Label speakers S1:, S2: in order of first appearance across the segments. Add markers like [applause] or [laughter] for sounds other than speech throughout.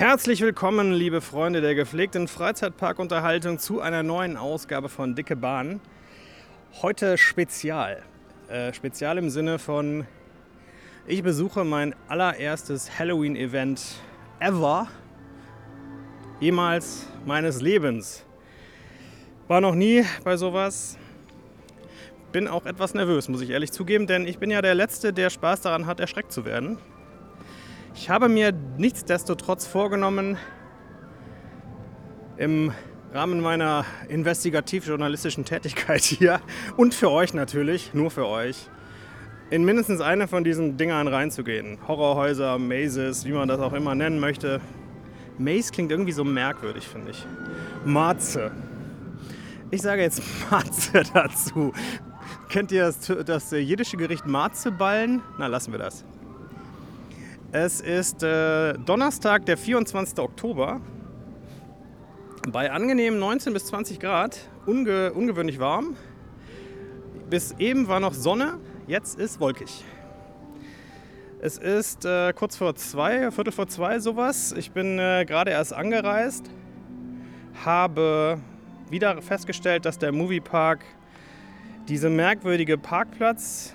S1: Herzlich willkommen, liebe Freunde der gepflegten Freizeitparkunterhaltung, zu einer neuen Ausgabe von Dicke Bahn. Heute Spezial. Äh, Spezial im Sinne von, ich besuche mein allererstes Halloween-Event ever, jemals meines Lebens. War noch nie bei sowas. Bin auch etwas nervös, muss ich ehrlich zugeben, denn ich bin ja der Letzte, der Spaß daran hat, erschreckt zu werden. Ich habe mir nichtsdestotrotz vorgenommen, im Rahmen meiner investigativ-journalistischen Tätigkeit hier und für euch natürlich, nur für euch, in mindestens eine von diesen Dingern reinzugehen. Horrorhäuser, Mazes, wie man das auch immer nennen möchte. Maze klingt irgendwie so merkwürdig, finde ich. Marze. Ich sage jetzt [laughs] Marze dazu. Kennt ihr das, das jiddische Gericht Marzeballen? Na, lassen wir das. Es ist äh, Donnerstag, der 24. Oktober. Bei angenehmen 19 bis 20 Grad, unge ungewöhnlich warm. Bis eben war noch Sonne, jetzt ist wolkig. Es ist äh, kurz vor zwei, Viertel vor zwei sowas. Ich bin äh, gerade erst angereist, habe wieder festgestellt, dass der Moviepark diese merkwürdige Parkplatz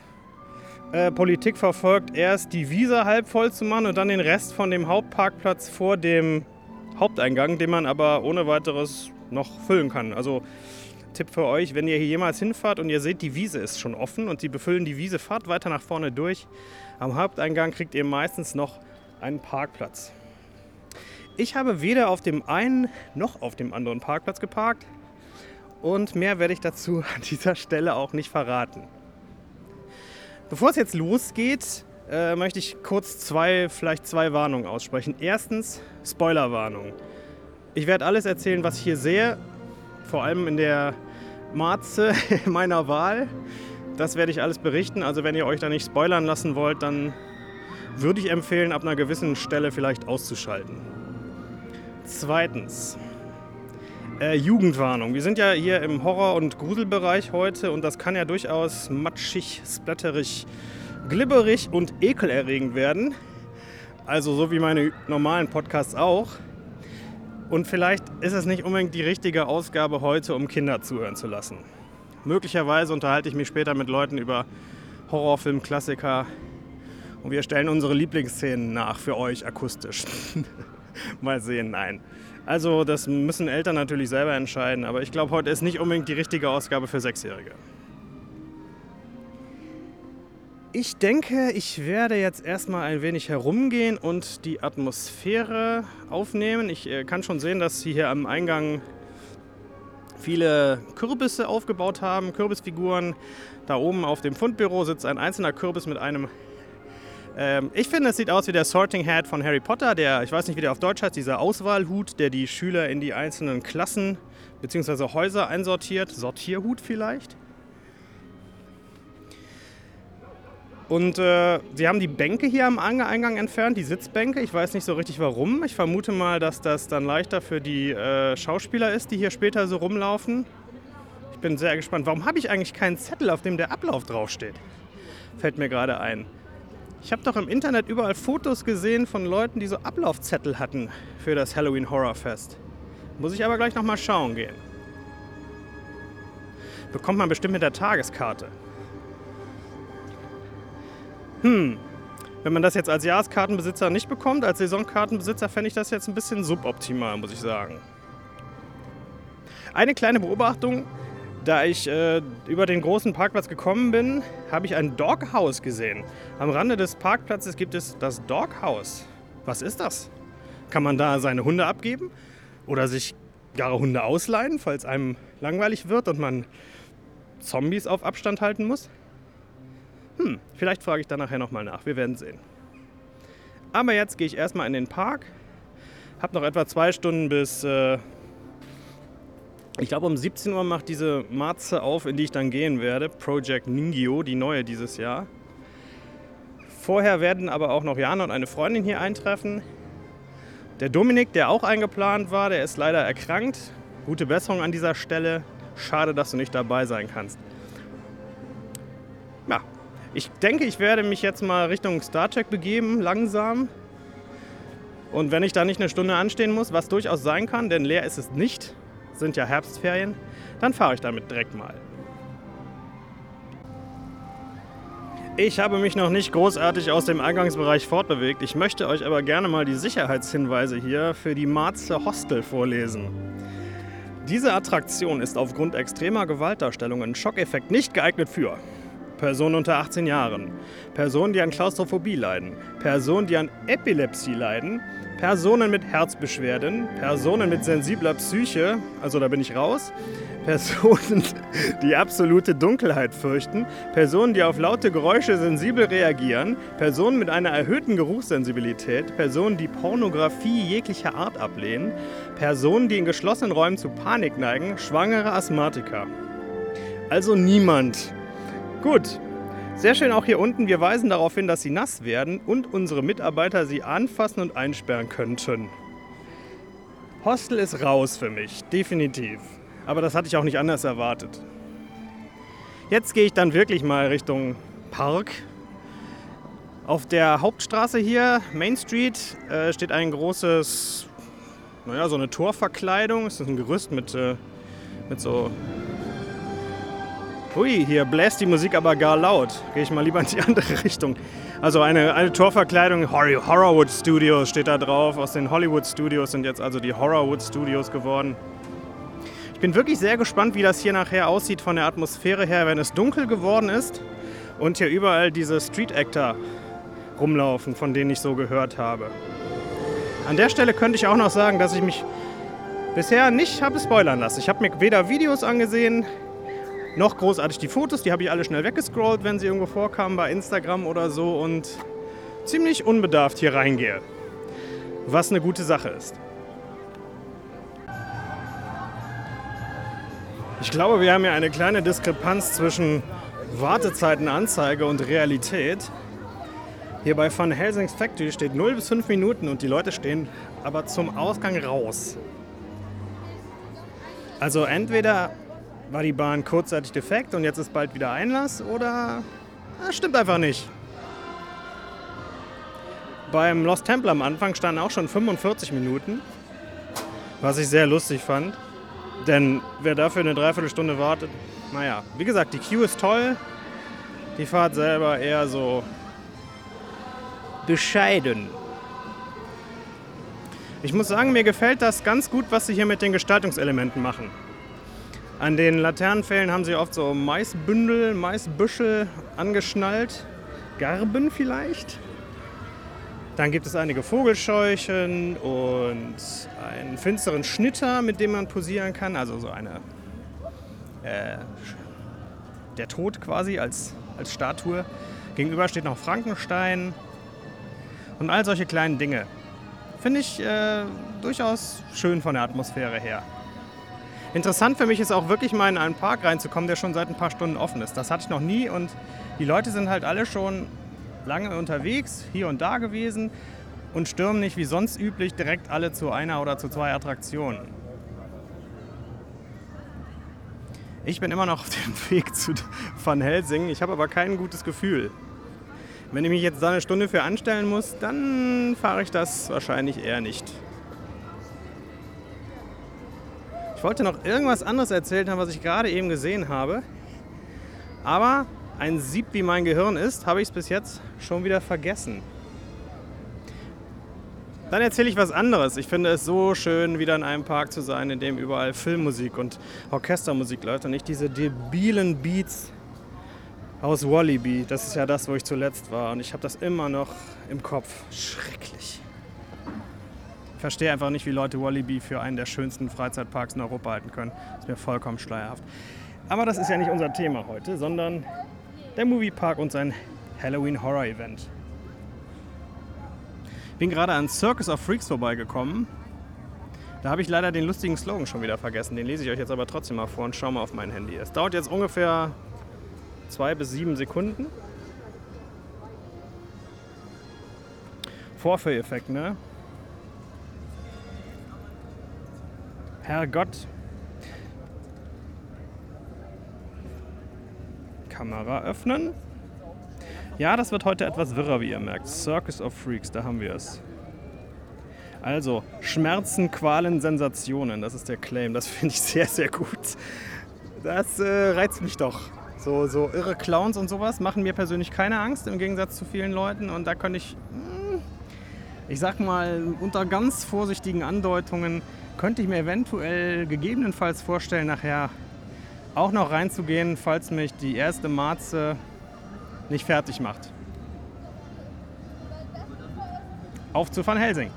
S1: äh, Politik verfolgt, erst die Wiese halb voll zu machen und dann den Rest von dem Hauptparkplatz vor dem Haupteingang, den man aber ohne weiteres noch füllen kann. Also Tipp für euch, wenn ihr hier jemals hinfahrt und ihr seht, die Wiese ist schon offen und sie befüllen die Wiese, fahrt weiter nach vorne durch. Am Haupteingang kriegt ihr meistens noch einen Parkplatz. Ich habe weder auf dem einen noch auf dem anderen Parkplatz geparkt und mehr werde ich dazu an dieser Stelle auch nicht verraten. Bevor es jetzt losgeht, äh, möchte ich kurz zwei, vielleicht zwei Warnungen aussprechen. Erstens, Spoilerwarnung. Ich werde alles erzählen, was ich hier sehe, vor allem in der Marze [laughs] meiner Wahl. Das werde ich alles berichten. Also wenn ihr euch da nicht spoilern lassen wollt, dann würde ich empfehlen, ab einer gewissen Stelle vielleicht auszuschalten. Zweitens, äh, Jugendwarnung. Wir sind ja hier im Horror- und Gruselbereich heute und das kann ja durchaus matschig, splatterig, glibberig und ekelerregend werden. Also so wie meine normalen Podcasts auch. Und vielleicht ist es nicht unbedingt die richtige Ausgabe heute, um Kinder zuhören zu lassen. Möglicherweise unterhalte ich mich später mit Leuten über Horrorfilmklassiker und wir stellen unsere Lieblingsszenen nach für euch akustisch. [laughs] Mal sehen, nein. Also das müssen Eltern natürlich selber entscheiden, aber ich glaube, heute ist nicht unbedingt die richtige Ausgabe für Sechsjährige. Ich denke, ich werde jetzt erstmal ein wenig herumgehen und die Atmosphäre aufnehmen. Ich äh, kann schon sehen, dass sie hier am Eingang viele Kürbisse aufgebaut haben, Kürbisfiguren. Da oben auf dem Fundbüro sitzt ein einzelner Kürbis mit einem ähm, ich finde, es sieht aus wie der Sorting Hat von Harry Potter, der, ich weiß nicht, wie der auf Deutsch heißt, dieser Auswahlhut, der die Schüler in die einzelnen Klassen bzw. Häuser einsortiert. Sortierhut vielleicht. Und äh, sie haben die Bänke hier am Eingang entfernt, die Sitzbänke. Ich weiß nicht so richtig warum. Ich vermute mal, dass das dann leichter für die äh, Schauspieler ist, die hier später so rumlaufen. Ich bin sehr gespannt. Warum habe ich eigentlich keinen Zettel, auf dem der Ablauf draufsteht? Fällt mir gerade ein. Ich habe doch im Internet überall Fotos gesehen von Leuten, die so Ablaufzettel hatten für das Halloween Horror Fest. Muss ich aber gleich nochmal schauen gehen. Bekommt man bestimmt mit der Tageskarte. Hm, wenn man das jetzt als Jahreskartenbesitzer nicht bekommt, als Saisonkartenbesitzer fände ich das jetzt ein bisschen suboptimal, muss ich sagen. Eine kleine Beobachtung, da ich äh, über den großen Parkplatz gekommen bin, habe ich ein Doghouse gesehen. Am Rande des Parkplatzes gibt es das Doghouse. Was ist das? Kann man da seine Hunde abgeben oder sich gar Hunde ausleihen, falls einem langweilig wird und man Zombies auf Abstand halten muss? Hm, vielleicht frage ich da nachher nochmal nach. Wir werden sehen. Aber jetzt gehe ich erstmal in den Park. Habe noch etwa zwei Stunden bis äh, ich glaube, um 17 Uhr macht diese Marze auf, in die ich dann gehen werde. Project Ningyo, die neue dieses Jahr. Vorher werden aber auch noch Jana und eine Freundin hier eintreffen. Der Dominik, der auch eingeplant war, der ist leider erkrankt. Gute Besserung an dieser Stelle. Schade, dass du nicht dabei sein kannst. Ja, ich denke, ich werde mich jetzt mal Richtung Star Trek begeben, langsam. Und wenn ich da nicht eine Stunde anstehen muss, was durchaus sein kann, denn leer ist es nicht, sind ja Herbstferien, dann fahre ich damit direkt mal. Ich habe mich noch nicht großartig aus dem Eingangsbereich fortbewegt. Ich möchte euch aber gerne mal die Sicherheitshinweise hier für die Marze Hostel vorlesen. Diese Attraktion ist aufgrund extremer Gewaltdarstellungen Schockeffekt nicht geeignet für Personen unter 18 Jahren, Personen, die an Klaustrophobie leiden, Personen, die an Epilepsie leiden, Personen mit Herzbeschwerden, Personen mit sensibler Psyche, also da bin ich raus, Personen, die absolute Dunkelheit fürchten, Personen, die auf laute Geräusche sensibel reagieren, Personen mit einer erhöhten Geruchssensibilität, Personen, die Pornografie jeglicher Art ablehnen, Personen, die in geschlossenen Räumen zu Panik neigen, schwangere Asthmatiker. Also niemand. Gut, sehr schön auch hier unten. Wir weisen darauf hin, dass sie nass werden und unsere Mitarbeiter sie anfassen und einsperren könnten. Hostel ist raus für mich, definitiv. Aber das hatte ich auch nicht anders erwartet. Jetzt gehe ich dann wirklich mal Richtung Park. Auf der Hauptstraße hier, Main Street, äh, steht ein großes, naja, so eine Torverkleidung. Es ist ein Gerüst mit, äh, mit so Hui, hier bläst die Musik aber gar laut. Gehe ich mal lieber in die [laughs] andere Richtung. Also eine, eine Torverkleidung, Horrorwood Studios steht da drauf. Aus den Hollywood Studios sind jetzt also die Horrorwood Studios geworden. Ich bin wirklich sehr gespannt, wie das hier nachher aussieht von der Atmosphäre her, wenn es dunkel geworden ist und hier überall diese Street Actor rumlaufen, von denen ich so gehört habe. An der Stelle könnte ich auch noch sagen, dass ich mich bisher nicht habe spoilern lassen. Ich habe mir weder Videos angesehen, noch großartig die Fotos, die habe ich alle schnell weggescrollt, wenn sie irgendwo vorkamen bei Instagram oder so und ziemlich unbedarft hier reingehe. Was eine gute Sache ist. Ich glaube, wir haben hier eine kleine Diskrepanz zwischen Wartezeitenanzeige und Realität. Hier bei Van Helsings Factory steht 0 bis 5 Minuten und die Leute stehen aber zum Ausgang raus. Also entweder war die Bahn kurzzeitig defekt und jetzt ist bald wieder Einlass oder das stimmt einfach nicht. Beim Lost Temple am Anfang standen auch schon 45 Minuten, was ich sehr lustig fand. Denn wer dafür eine Dreiviertelstunde wartet, naja, wie gesagt, die Queue ist toll, die Fahrt selber eher so bescheiden. Ich muss sagen, mir gefällt das ganz gut, was sie hier mit den Gestaltungselementen machen. An den Laternenpfählen haben sie oft so Maisbündel, Maisbüschel angeschnallt. Garben vielleicht. Dann gibt es einige Vogelscheuchen und einen finsteren Schnitter, mit dem man posieren kann. Also so eine. Äh, der Tod quasi als, als Statue. Gegenüber steht noch Frankenstein und all solche kleinen Dinge. Finde ich äh, durchaus schön von der Atmosphäre her. Interessant für mich ist auch wirklich mal in einen Park reinzukommen, der schon seit ein paar Stunden offen ist. Das hatte ich noch nie und die Leute sind halt alle schon lange unterwegs, hier und da gewesen und stürmen nicht wie sonst üblich direkt alle zu einer oder zu zwei Attraktionen. Ich bin immer noch auf dem [laughs] Weg zu Van Helsing. Ich habe aber kein gutes Gefühl. Wenn ich mich jetzt da eine Stunde für anstellen muss, dann fahre ich das wahrscheinlich eher nicht. Wollte noch irgendwas anderes erzählt haben, was ich gerade eben gesehen habe. Aber ein Sieb, wie mein Gehirn ist, habe ich es bis jetzt schon wieder vergessen. Dann erzähle ich was anderes. Ich finde es so schön, wieder in einem Park zu sein, in dem überall Filmmusik und Orchestermusik läuft und nicht diese debilen Beats aus Wallaby. Das ist ja das, wo ich zuletzt war und ich habe das immer noch im Kopf. Schrecklich verstehe einfach nicht, wie Leute Wallaby für einen der schönsten Freizeitparks in Europa halten können. Das ist mir vollkommen schleierhaft. Aber das ist ja nicht unser Thema heute, sondern der Moviepark und sein Halloween Horror Event. Bin gerade an Circus of Freaks vorbeigekommen. Da habe ich leider den lustigen Slogan schon wieder vergessen. Den lese ich euch jetzt aber trotzdem mal vor und schaue mal auf mein Handy. Es dauert jetzt ungefähr zwei bis sieben Sekunden. Vorführeffekt, ne? Herrgott. Kamera öffnen. Ja, das wird heute etwas wirrer, wie ihr merkt. Circus of Freaks, da haben wir es. Also, Schmerzen, Qualen, Sensationen, das ist der Claim. Das [laughs] finde ich sehr, sehr gut. Das äh, reizt mich doch. So, so irre Clowns und sowas machen mir persönlich keine Angst, im Gegensatz zu vielen Leuten. Und da könnte ich, hm, ich sag mal, unter ganz vorsichtigen Andeutungen, könnte ich mir eventuell gegebenenfalls vorstellen, nachher auch noch reinzugehen, falls mich die erste Marze nicht fertig macht. Auf zu Van Helsing.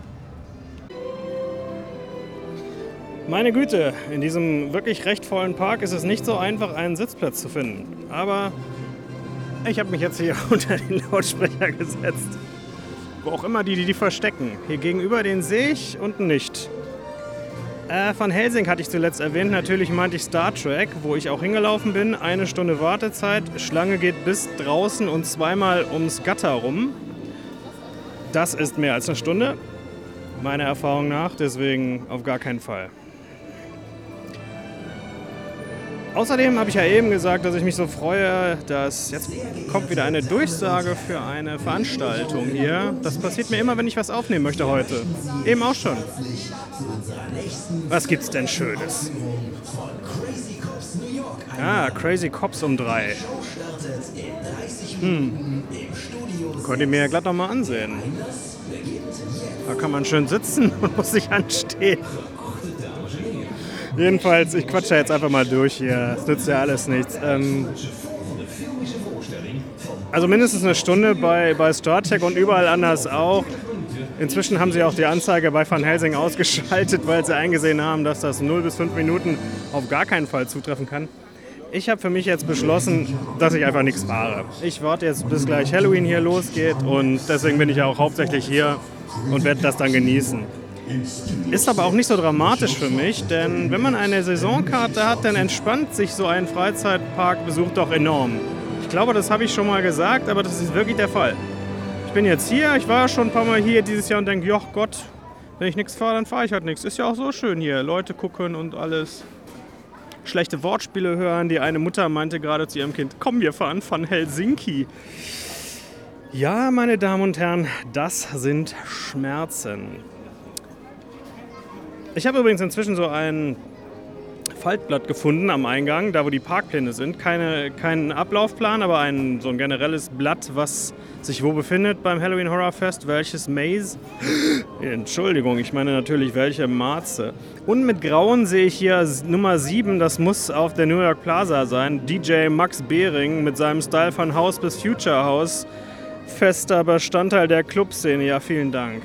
S1: Meine Güte, in diesem wirklich recht vollen Park ist es nicht so einfach, einen Sitzplatz zu finden. Aber ich habe mich jetzt hier [laughs] unter den Lautsprecher gesetzt. Wo auch immer die, die die verstecken. Hier gegenüber den sehe ich unten nicht. Äh, Van Helsing hatte ich zuletzt erwähnt. Natürlich meinte ich Star Trek, wo ich auch hingelaufen bin. Eine Stunde Wartezeit. Schlange geht bis draußen und zweimal ums Gatter rum. Das ist mehr als eine Stunde, meiner Erfahrung nach. Deswegen auf gar keinen Fall. Außerdem habe ich ja eben gesagt, dass ich mich so freue, dass jetzt kommt wieder eine Durchsage für eine Veranstaltung hier. Das passiert mir immer, wenn ich was aufnehmen möchte heute. Eben auch schon. Was gibt's denn Schönes? Ah, Crazy Cops um drei. Hm. Könnt ihr mir ja glatt nochmal ansehen. Da kann man schön sitzen [laughs] und muss sich anstehen. Jedenfalls, ich quatsche jetzt einfach mal durch hier. Es nützt ja alles nichts. Ähm, also mindestens eine Stunde bei, bei StarTech und überall anders auch. Inzwischen haben sie auch die Anzeige bei Van Helsing ausgeschaltet, weil sie eingesehen haben, dass das 0 bis 5 Minuten auf gar keinen Fall zutreffen kann. Ich habe für mich jetzt beschlossen, dass ich einfach nichts fahre. Ich warte jetzt, bis gleich Halloween hier losgeht und deswegen bin ich auch hauptsächlich hier und werde das dann genießen. Ist aber auch nicht so dramatisch für mich, denn wenn man eine Saisonkarte hat, dann entspannt sich so ein Freizeitparkbesuch doch enorm. Ich glaube, das habe ich schon mal gesagt, aber das ist wirklich der Fall. Ich bin jetzt hier, ich war schon ein paar Mal hier dieses Jahr und denke, joch Gott, wenn ich nichts fahre, dann fahre ich halt nichts. Ist ja auch so schön hier, Leute gucken und alles. Schlechte Wortspiele hören. Die eine Mutter meinte gerade zu ihrem Kind, komm, wir fahren von Helsinki. Ja, meine Damen und Herren, das sind Schmerzen. Ich habe übrigens inzwischen so ein Faltblatt gefunden am Eingang, da wo die Parkpläne sind. Keine, kein Ablaufplan, aber ein, so ein generelles Blatt, was sich wo befindet beim Halloween Horror Fest, welches Maze. [gasps] Entschuldigung, ich meine natürlich welche Marze. Und mit Grauen sehe ich hier Nummer 7, das muss auf der New York Plaza sein. DJ Max Behring mit seinem Style von House bis Future House. Fester Bestandteil der Clubszene. Ja, vielen Dank.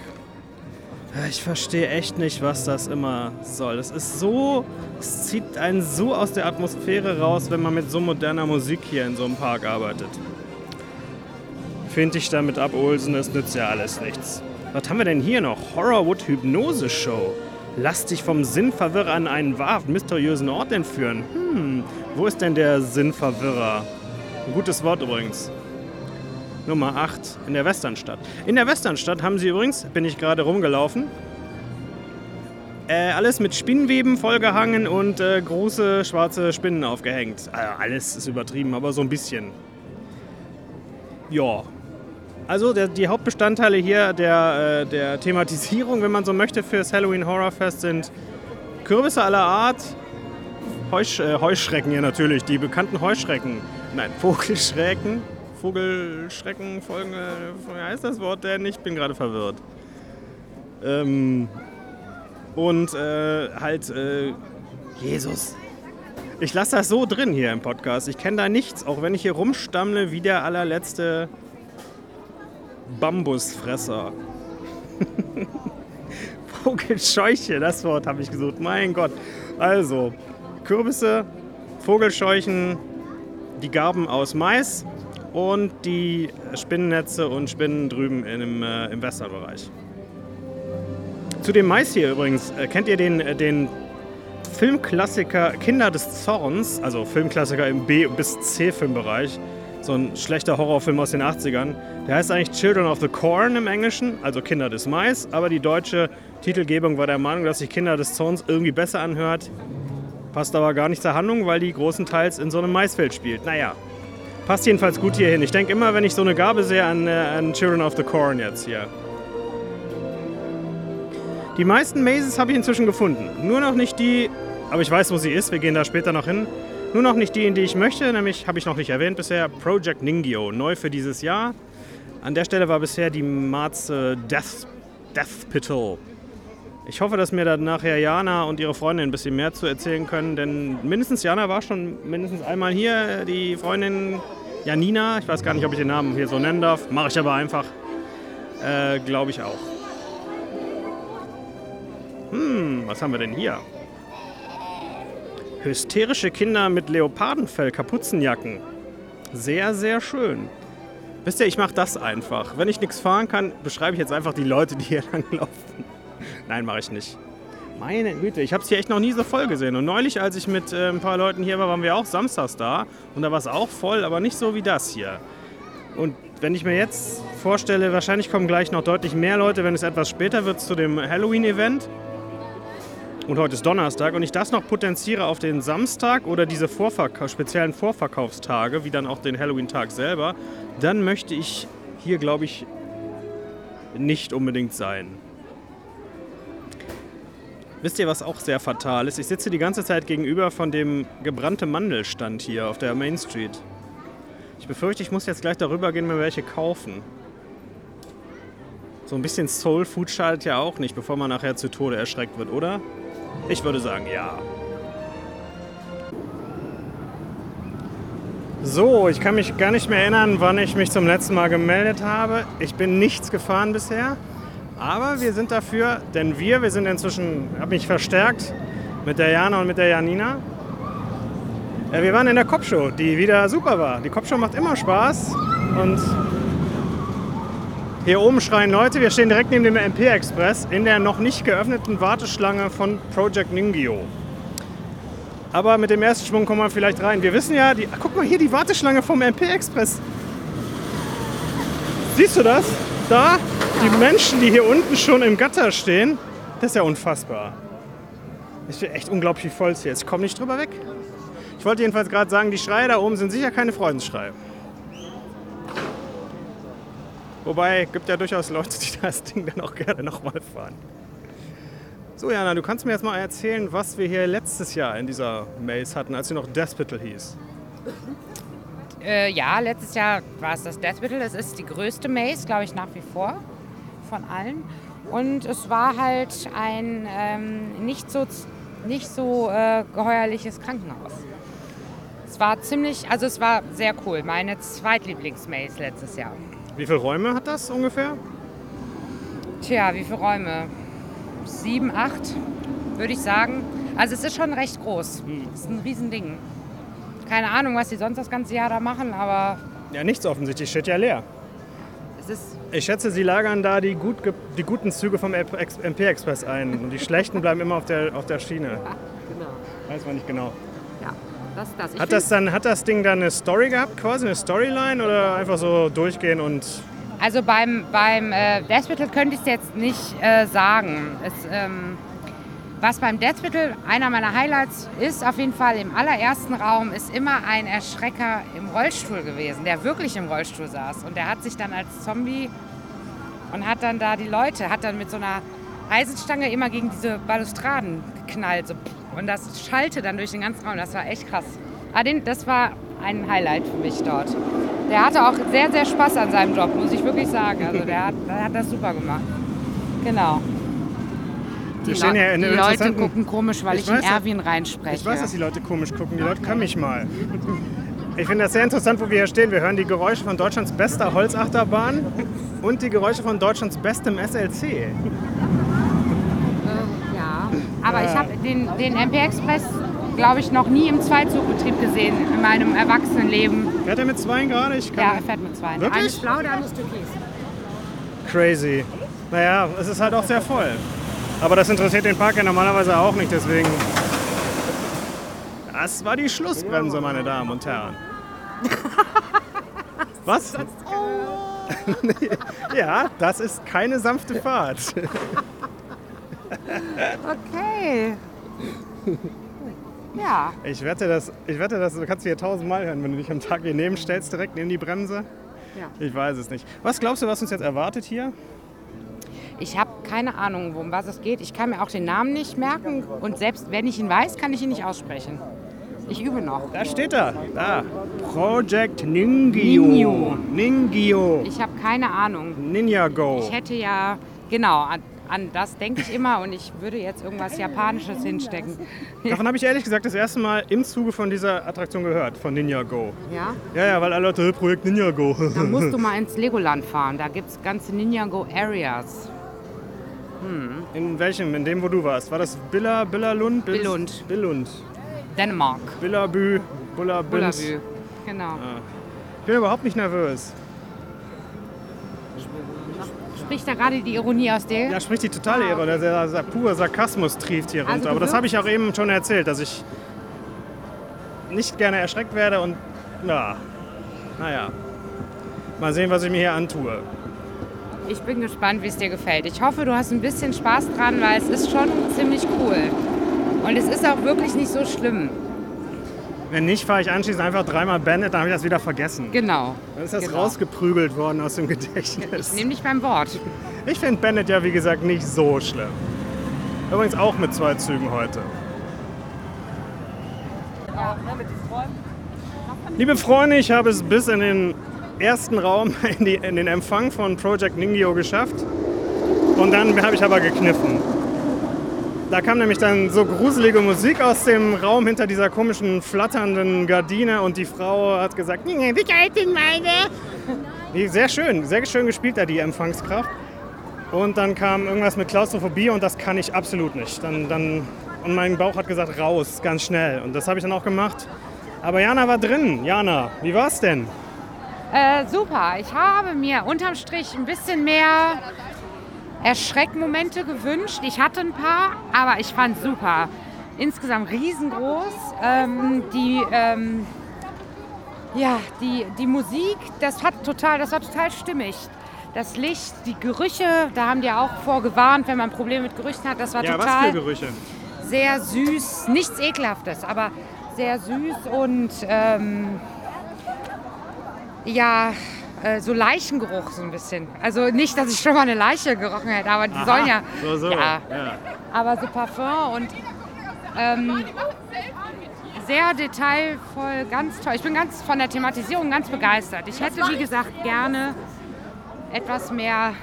S1: Ich verstehe echt nicht, was das immer soll. Es ist so, es zieht einen so aus der Atmosphäre raus, wenn man mit so moderner Musik hier in so einem Park arbeitet. Finde ich damit ab, Olsen, es nützt ja alles nichts. Was haben wir denn hier noch? Horrorwood Hypnose Show. Lass dich vom Sinnverwirrer an einen wahrhaft mysteriösen Ort entführen. Hm, wo ist denn der Sinnverwirrer? Ein gutes Wort übrigens. Nummer 8 in der Westernstadt. In der Westernstadt haben sie übrigens, bin ich gerade rumgelaufen, äh, alles mit Spinnweben vollgehangen und äh, große schwarze Spinnen aufgehängt. Also alles ist übertrieben, aber so ein bisschen. Ja. Also der, die Hauptbestandteile hier der, äh, der Thematisierung, wenn man so möchte, fürs Halloween Horror Fest sind Kürbisse aller Art, Heusch, äh, Heuschrecken hier natürlich, die bekannten Heuschrecken. Nein, [laughs] Vogelschrecken, Vogelschrecken, Folgen, wie heißt das Wort denn? Ich bin gerade verwirrt. Ähm, und äh, halt, äh, Jesus. Ich lasse das so drin hier im Podcast. Ich kenne da nichts, auch wenn ich hier rumstammle wie der allerletzte Bambusfresser. [laughs] Vogelscheuche, das Wort habe ich gesucht. Mein Gott. Also, Kürbisse, Vogelscheuchen, die Garben aus Mais und die Spinnennetze und Spinnen drüben im, äh, im Westernbereich. Zu dem Mais hier übrigens, äh, kennt ihr den, äh, den Filmklassiker Kinder des Zorns, also Filmklassiker im B- bis C-Filmbereich, so ein schlechter Horrorfilm aus den 80ern. Der heißt eigentlich Children of the Corn im Englischen, also Kinder des Mais, aber die deutsche Titelgebung war der Meinung, dass sich Kinder des Zorns irgendwie besser anhört. Passt aber gar nicht zur Handlung, weil die großenteils in so einem Maisfeld spielt. Naja, Passt jedenfalls gut hierhin. Ich denke immer, wenn ich so eine Gabe sehe, an, äh, an Children of the Corn jetzt hier. Die meisten Mazes habe ich inzwischen gefunden. Nur noch nicht die, aber ich weiß, wo sie ist. Wir gehen da später noch hin. Nur noch nicht die, in die ich möchte. Nämlich, habe ich noch nicht erwähnt bisher, Project Ningyo. Neu für dieses Jahr. An der Stelle war bisher die Marze Death, Death Pital. Ich hoffe, dass mir dann nachher Jana und ihre Freundin ein bisschen mehr zu erzählen können, denn mindestens Jana war schon mindestens einmal hier. Die Freundin Janina, ich weiß gar nicht, ob ich den Namen hier so nennen darf, mache ich aber einfach. Äh, Glaube ich auch. Hm, was haben wir denn hier? Hysterische Kinder mit Leopardenfell, Kapuzenjacken. Sehr, sehr schön. Wisst ihr, ich mache das einfach. Wenn ich nichts fahren kann, beschreibe ich jetzt einfach die Leute, die hier [laughs] langlaufen. Nein, mache ich nicht. Meine Güte, ich habe es hier echt noch nie so voll gesehen. Und neulich, als ich mit äh, ein paar Leuten hier war, waren wir auch samstags da. Und da war es auch voll, aber nicht so wie das hier. Und wenn ich mir jetzt vorstelle, wahrscheinlich kommen gleich noch deutlich mehr Leute, wenn es etwas später wird, zu dem Halloween-Event. Und heute ist Donnerstag und ich das noch potenziere auf den Samstag oder diese Vorverka speziellen Vorverkaufstage, wie dann auch den Halloween-Tag selber, dann möchte ich hier, glaube ich, nicht unbedingt sein. Wisst ihr, was auch sehr fatal ist? Ich sitze die ganze Zeit gegenüber von dem gebrannte Mandelstand hier auf der Main Street. Ich befürchte, ich muss jetzt gleich darüber gehen mir welche kaufen. So ein bisschen Soul Food schadet ja auch nicht, bevor man nachher zu Tode erschreckt wird, oder? Ich würde sagen, ja. So, ich kann mich gar nicht mehr erinnern, wann ich mich zum letzten Mal gemeldet habe. Ich bin nichts gefahren bisher. Aber wir sind dafür, denn wir, wir sind inzwischen, habe mich verstärkt mit der Jana und mit der Janina. Ja, wir waren in der Kopfshow, die wieder super war. Die Kopfshow macht immer Spaß und hier oben schreien Leute. Wir stehen direkt neben dem MP Express in der noch nicht geöffneten Warteschlange von Project Ningyo. Aber mit dem ersten Schwung kommen wir vielleicht rein. Wir wissen ja, die, guck mal hier die Warteschlange vom MP Express. Siehst du das? Da, die Menschen, die hier unten schon im Gatter stehen. Das ist ja unfassbar. Ich bin echt unglaublich, voll es hier ist. Ich komme nicht drüber weg. Ich wollte jedenfalls gerade sagen, die Schreie da oben sind sicher keine Freundesschreie. Wobei, gibt ja durchaus Leute, die das Ding dann auch gerne nochmal fahren. So, Jana, du kannst mir jetzt mal erzählen, was wir hier letztes Jahr in dieser Maze hatten, als sie noch Deathpital hieß.
S2: Äh, ja, letztes Jahr war es das Deathpital. Es ist die größte Maze, glaube ich, nach wie vor von allen. Und es war halt ein ähm, nicht so, nicht so äh, geheuerliches Krankenhaus. Es war ziemlich, also es war sehr cool. Meine Zweitlieblingsmaze letztes Jahr.
S1: Wie viele Räume hat das ungefähr?
S2: Tja, wie viele Räume? Sieben, acht, würde ich sagen. Also es ist schon recht groß. Es ist ein Riesending. Keine Ahnung, was sie sonst das ganze Jahr da machen, aber
S1: Ja, nichts offensichtlich, steht ja leer.
S2: es ist
S1: Ich schätze, sie lagern da die, gut die guten Züge vom MP Express ein und die schlechten bleiben immer auf der, auf der Schiene.
S2: genau.
S1: Weiß man nicht genau.
S2: Ja, das ist das. Ich
S1: Hat das, dann, hat das Ding dann eine Story gehabt, quasi eine Storyline oder einfach so durchgehen und
S2: Also beim, beim äh, Deathspital könnte ich es jetzt nicht äh, sagen. Es, ähm, was beim Deathspital einer meiner Highlights ist, auf jeden Fall im allerersten Raum, ist immer ein Erschrecker im Rollstuhl gewesen, der wirklich im Rollstuhl saß. Und der hat sich dann als Zombie und hat dann da die Leute, hat dann mit so einer Eisenstange immer gegen diese Balustraden geknallt. So. Und das schallte dann durch den ganzen Raum. Das war echt krass. Den, das war ein Highlight für mich dort. Der hatte auch sehr, sehr Spaß an seinem Job, muss ich wirklich sagen. Also der hat, der hat das super gemacht. Genau.
S1: Stehen hier in
S2: die Leute gucken komisch, weil
S1: Ich
S2: ich, in Erwin reinspreche.
S1: Ich weiß, dass die Leute komisch gucken. Die Leute können mich mal. Ich finde das sehr interessant, wo wir hier stehen. Wir hören die Geräusche von Deutschlands bester Holzachterbahn und die Geräusche von Deutschlands bestem SLC.
S2: ja. Aber ich habe den, den MP Express, glaube ich, noch nie im Zweizugbetrieb gesehen in meinem Erwachsenenleben.
S1: Fährt er mit zwei gerade? Ich kann
S2: Ja, er fährt mit zwei.
S1: Wirklich?
S2: Eines blau, der andere ist türkis.
S1: Crazy. Naja, es ist halt auch sehr voll. Aber das interessiert den Park ja normalerweise auch nicht, deswegen. Das war die Schlussbremse, meine Damen und Herren. [laughs] Was? [laughs] ja, das ist keine sanfte Fahrt.
S2: Okay. Ja.
S1: Ich wette, das, ich wette, das du kannst hier tausendmal hören, wenn du dich am Tag hier neben stellst, direkt neben die Bremse.
S2: Ja.
S1: Ich weiß es nicht. Was glaubst du, was uns jetzt erwartet hier?
S2: Ich habe keine Ahnung, um was es geht. Ich kann mir auch den Namen nicht merken und selbst wenn ich ihn weiß, kann ich ihn nicht aussprechen. Ich übe noch.
S1: Da steht er. Da. Project Ningyo.
S2: Ningyo.
S1: Ningyo.
S2: Ich habe keine Ahnung.
S1: Ninja Go.
S2: Ich hätte ja, genau, an, an das denke ich immer und ich würde jetzt irgendwas Japanisches hinstecken. [laughs]
S1: Davon habe ich ehrlich gesagt das erste Mal im Zuge von dieser Attraktion gehört, von Ninja Go.
S2: Ja?
S1: Ja, ja, weil alle Leute, Projekt Ninja Go.
S2: Dann musst du [laughs] mal ins Legoland fahren. Da gibt es ganze Ninjago Areas.
S1: In welchem? In dem, wo du warst? War das Billa, Billalund? Bis-
S2: Billund.
S1: Billund.
S2: Dänemark.
S1: Billabü, Bullabünd.
S2: Bullabü. Genau.
S1: Ich bin überhaupt nicht nervös.
S2: Spricht da gerade die Ironie aus dir?
S1: Ja, spricht die totale Ehre. Der, der, der pure Sarkasmus trieft hier
S2: Also
S1: runter.
S2: du
S1: Aber das habe ich auch eben schon erzählt, dass ich nicht gerne erschreckt werde und na, naja. Mal sehen, was ich mir hier antue.
S2: Ich bin gespannt, wie es dir gefällt. Ich hoffe, du hast ein bisschen Spaß dran, weil es ist schon ziemlich cool. Und es ist auch wirklich nicht so schlimm.
S1: Wenn nicht, fahre ich anschließend einfach dreimal Bandit, dann habe ich das wieder vergessen.
S2: Genau.
S1: Dann ist das
S2: genau.
S1: rausgeprügelt worden aus dem
S2: Ich
S1: Gedächtnis.
S2: nehme dich beim Wort.
S1: Ich finde Bandit ja, wie gesagt, nicht so schlimm. Übrigens auch mit zwei Zügen heute. Liebe Freunde, ich habe es bis in den ersten Raum, [laughs] in, die, in den Empfang von Project Ningyo geschafft. Und dann habe ich aber gekniffen. Da kam nämlich dann so gruselige Musik aus dem Raum hinter dieser komischen flatternden Gardine und die Frau hat gesagt, "Nee, wie geht denn meine? Sehr schön, sehr schön gespielt da die Empfangskraft. Und dann kam irgendwas mit Klaustrophobie und das kann ich absolut nicht. Dann, dann, und mein Bauch hat gesagt, raus, ganz schnell. Und das habe ich dann auch gemacht. Aber Jana war drin. Jana, wie war's denn?
S2: Äh, super. Ich habe mir unterm Strich ein bisschen mehr Erschreckmomente gewünscht. Ich hatte ein paar, aber ich fand super. Insgesamt riesengroß. Ähm, die, ähm, ja, die, die Musik, das hat total, das war total stimmig. Das Licht, die Gerüche, da haben die auch vorgewarnt, wenn man Probleme mit Gerüchen hat. Das war
S1: Ja, was
S2: total
S1: für Gerüche?
S2: sehr süß, nichts ekelhaftes, aber sehr süß und ähm, ja, äh, so Leichengeruch so ein bisschen. Also nicht, dass ich schon mal eine Leiche gerochen hätte, aber die sollen ja,
S1: So, so.
S2: ja,
S1: ja.
S2: aber so Parfum und ähm, sehr detailvoll, ganz toll. Ich bin ganz von der Thematisierung ganz begeistert. Ich hätte, wie gesagt, gerne etwas mehr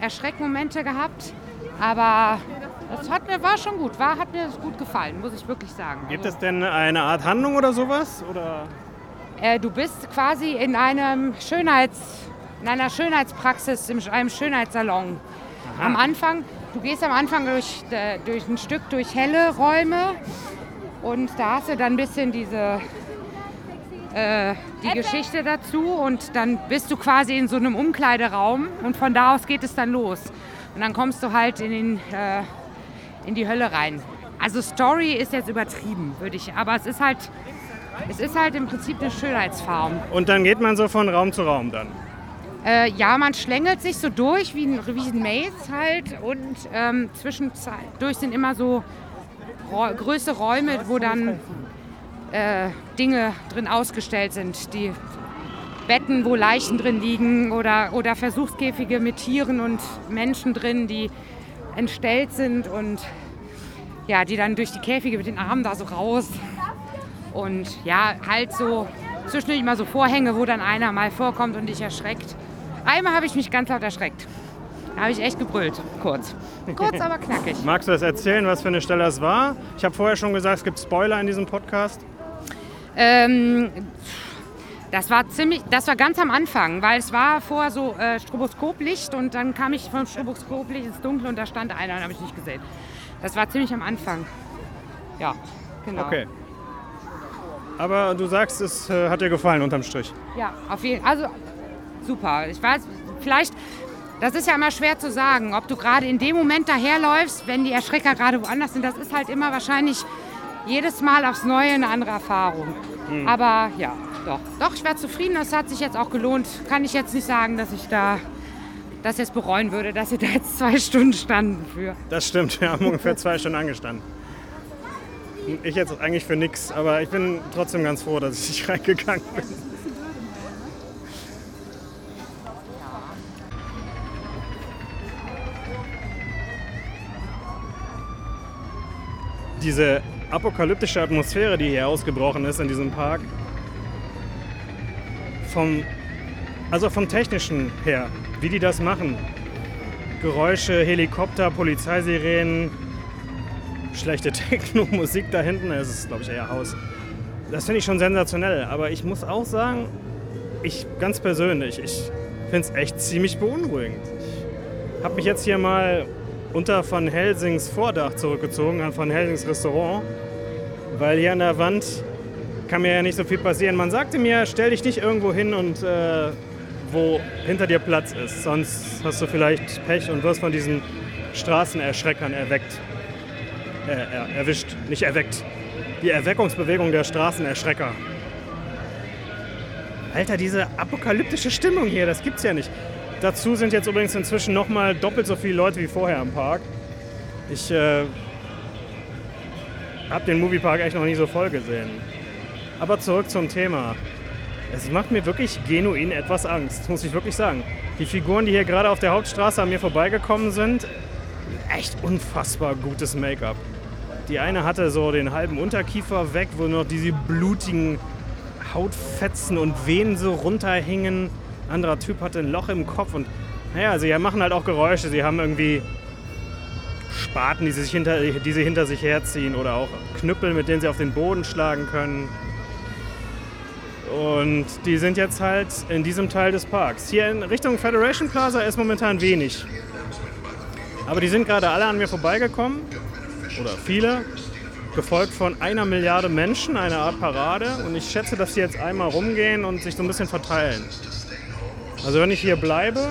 S2: Erschreckmomente gehabt, aber das hat mir, war schon gut, war, hat mir gut gefallen, muss ich wirklich sagen.
S1: Gibt es denn eine Art Handlung oder sowas? Oder?
S2: Äh, du bist quasi in einem Schönheits, in einer Schönheitspraxis, in einem Schönheitssalon. Am Anfang, du gehst am Anfang durch, äh, durch ein Stück durch helle Räume und da hast du dann ein bisschen diese äh, die Geschichte dazu und dann bist du quasi in so einem Umkleideraum und von da aus geht es dann los. Und dann kommst du halt in, den, äh, in die Hölle rein. Also Story ist jetzt übertrieben, würde ich, aber es ist halt es ist halt im Prinzip eine Schönheitsfarm.
S1: Und dann geht man so von Raum zu Raum dann.
S2: Äh, ja, man schlängelt sich so durch wie ein, wie ein Maze halt und ähm, zwischendurch sind immer so Räu- größere Räume, wo dann äh, Dinge drin ausgestellt sind. Die Betten, wo Leichen drin liegen oder, oder Versuchskäfige mit Tieren und Menschen drin, die entstellt sind und ja, die dann durch die Käfige mit den Armen da so raus. Und ja, halt so zwischendurch mal so Vorhänge, wo dann einer mal vorkommt und dich erschreckt. Einmal habe ich mich ganz laut erschreckt. Da habe ich echt gebrüllt, kurz. Kurz, aber knackig. [laughs]
S1: Magst du das erzählen, was für eine Stelle das war? Ich habe vorher schon gesagt, es gibt Spoiler in diesem Podcast.
S2: Ähm, das war ziemlich, das war ganz am Anfang, weil es war vorher so äh, Stroboskoplicht und dann kam ich vom Stroboskoplicht ins Dunkle und da stand einer und habe ich nicht gesehen. Das war ziemlich am Anfang. Ja, genau.
S1: Okay. Aber du sagst, es äh, hat dir gefallen unterm Strich.
S2: Ja, auf jeden Fall. Also super. Ich weiß, vielleicht, das ist ja immer schwer zu sagen, ob du gerade in dem Moment daherläufst, wenn die Erschrecker gerade woanders sind. Das ist halt immer wahrscheinlich jedes Mal aufs Neue eine andere Erfahrung. Aber ja, doch. Doch, ich war zufrieden. Das hat sich jetzt auch gelohnt. Kann ich jetzt nicht sagen, dass ich da das jetzt bereuen würde, dass sie da jetzt zwei Stunden standen für.
S1: Das stimmt, wir haben ungefähr zwei Stunden angestanden. Ich jetzt eigentlich für nichts, aber ich bin trotzdem ganz froh, dass ich [laughs] reingegangen bin. Diese apokalyptische Atmosphäre, die hier ausgebrochen ist in diesem Park, vom, also vom technischen her, wie die das machen. Geräusche, Helikopter, Polizeisirenen, schlechte [laughs] Techno-Musik da hinten, es ist glaube ich eher Haus. Das finde ich schon sensationell, aber ich muss auch sagen, ich ganz persönlich, ich finde es echt ziemlich beunruhigend. Ich habe mich jetzt hier mal unter Van Helsings Vordach zurückgezogen, an Van Helsings Restaurant, weil hier an der Wand kann mir ja nicht so viel passieren. Man sagte mir, stell dich nicht irgendwo hin und äh, wo hinter dir Platz ist, sonst hast du vielleicht Pech und wirst von diesen Straßenerschreckern erweckt. Äh, er, erwischt, nicht erweckt. Die Erweckungsbewegung der Straßenerschrecker. Alter, diese apokalyptische Stimmung hier, das gibt's ja nicht. Dazu sind jetzt übrigens inzwischen nochmal doppelt so viele Leute wie vorher im Park. Ich äh, habe den Moviepark echt noch nie so voll gesehen. Aber zurück zum Thema. Es macht mir wirklich genuin etwas Angst, muss ich wirklich sagen. Die Figuren, die hier gerade auf der Hauptstraße an mir vorbeigekommen sind, echt unfassbar gutes Make-up. Die eine hatte so den halben Unterkiefer weg, wo noch diese blutigen Hautfetzen und Venen so runterhingen anderer Typ hatte ein Loch im Kopf und naja, sie machen halt auch Geräusche. Sie haben irgendwie Spaten, die sie, sich hinter, die sie hinter sich herziehen oder auch Knüppel, mit denen sie auf den Boden schlagen können. Und die sind jetzt halt in diesem Teil des Parks. Hier in Richtung Federation Plaza ist momentan wenig. Aber die sind gerade alle an mir vorbeigekommen. Oder viele. Gefolgt von einer Milliarde Menschen, eine Art Parade. Und ich schätze, dass sie jetzt einmal rumgehen und sich so ein bisschen verteilen. Also wenn ich hier bleibe,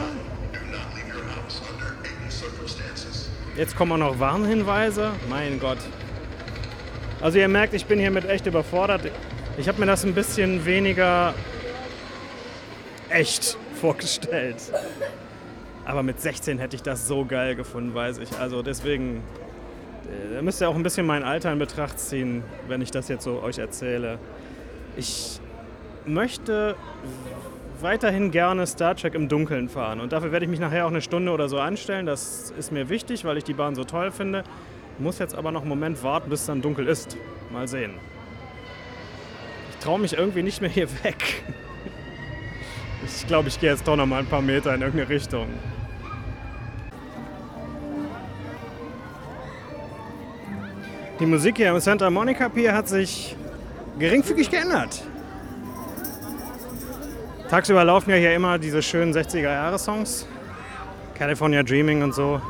S1: jetzt kommen auch noch Warnhinweise, mein Gott. Also ihr merkt, ich bin hier mit echt überfordert. Ich habe mir das ein bisschen weniger echt [laughs] vorgestellt. Aber mit 16 hätte ich das so geil gefunden, weiß ich. Also deswegen, da müsst ihr auch ein bisschen mein Alter in Betracht ziehen, wenn ich das jetzt so euch erzähle. Ich möchte weiterhin gerne Star Trek im Dunkeln fahren. Und dafür werde ich mich nachher auch eine Stunde oder so anstellen. Das ist mir wichtig, weil ich die Bahn so toll finde. Muss jetzt aber noch einen Moment warten, bis es dann dunkel ist. Mal sehen. Ich traue mich irgendwie nicht mehr hier [laughs] weg. Ich glaube, ich gehe jetzt doch noch mal ein paar Meter in irgendeine Richtung. Die Musik hier im Santa Monica Pier hat sich geringfügig geändert. Tagsüber laufen ja hier immer diese schönen 60er-Jahre-Songs. California Dreaming und so.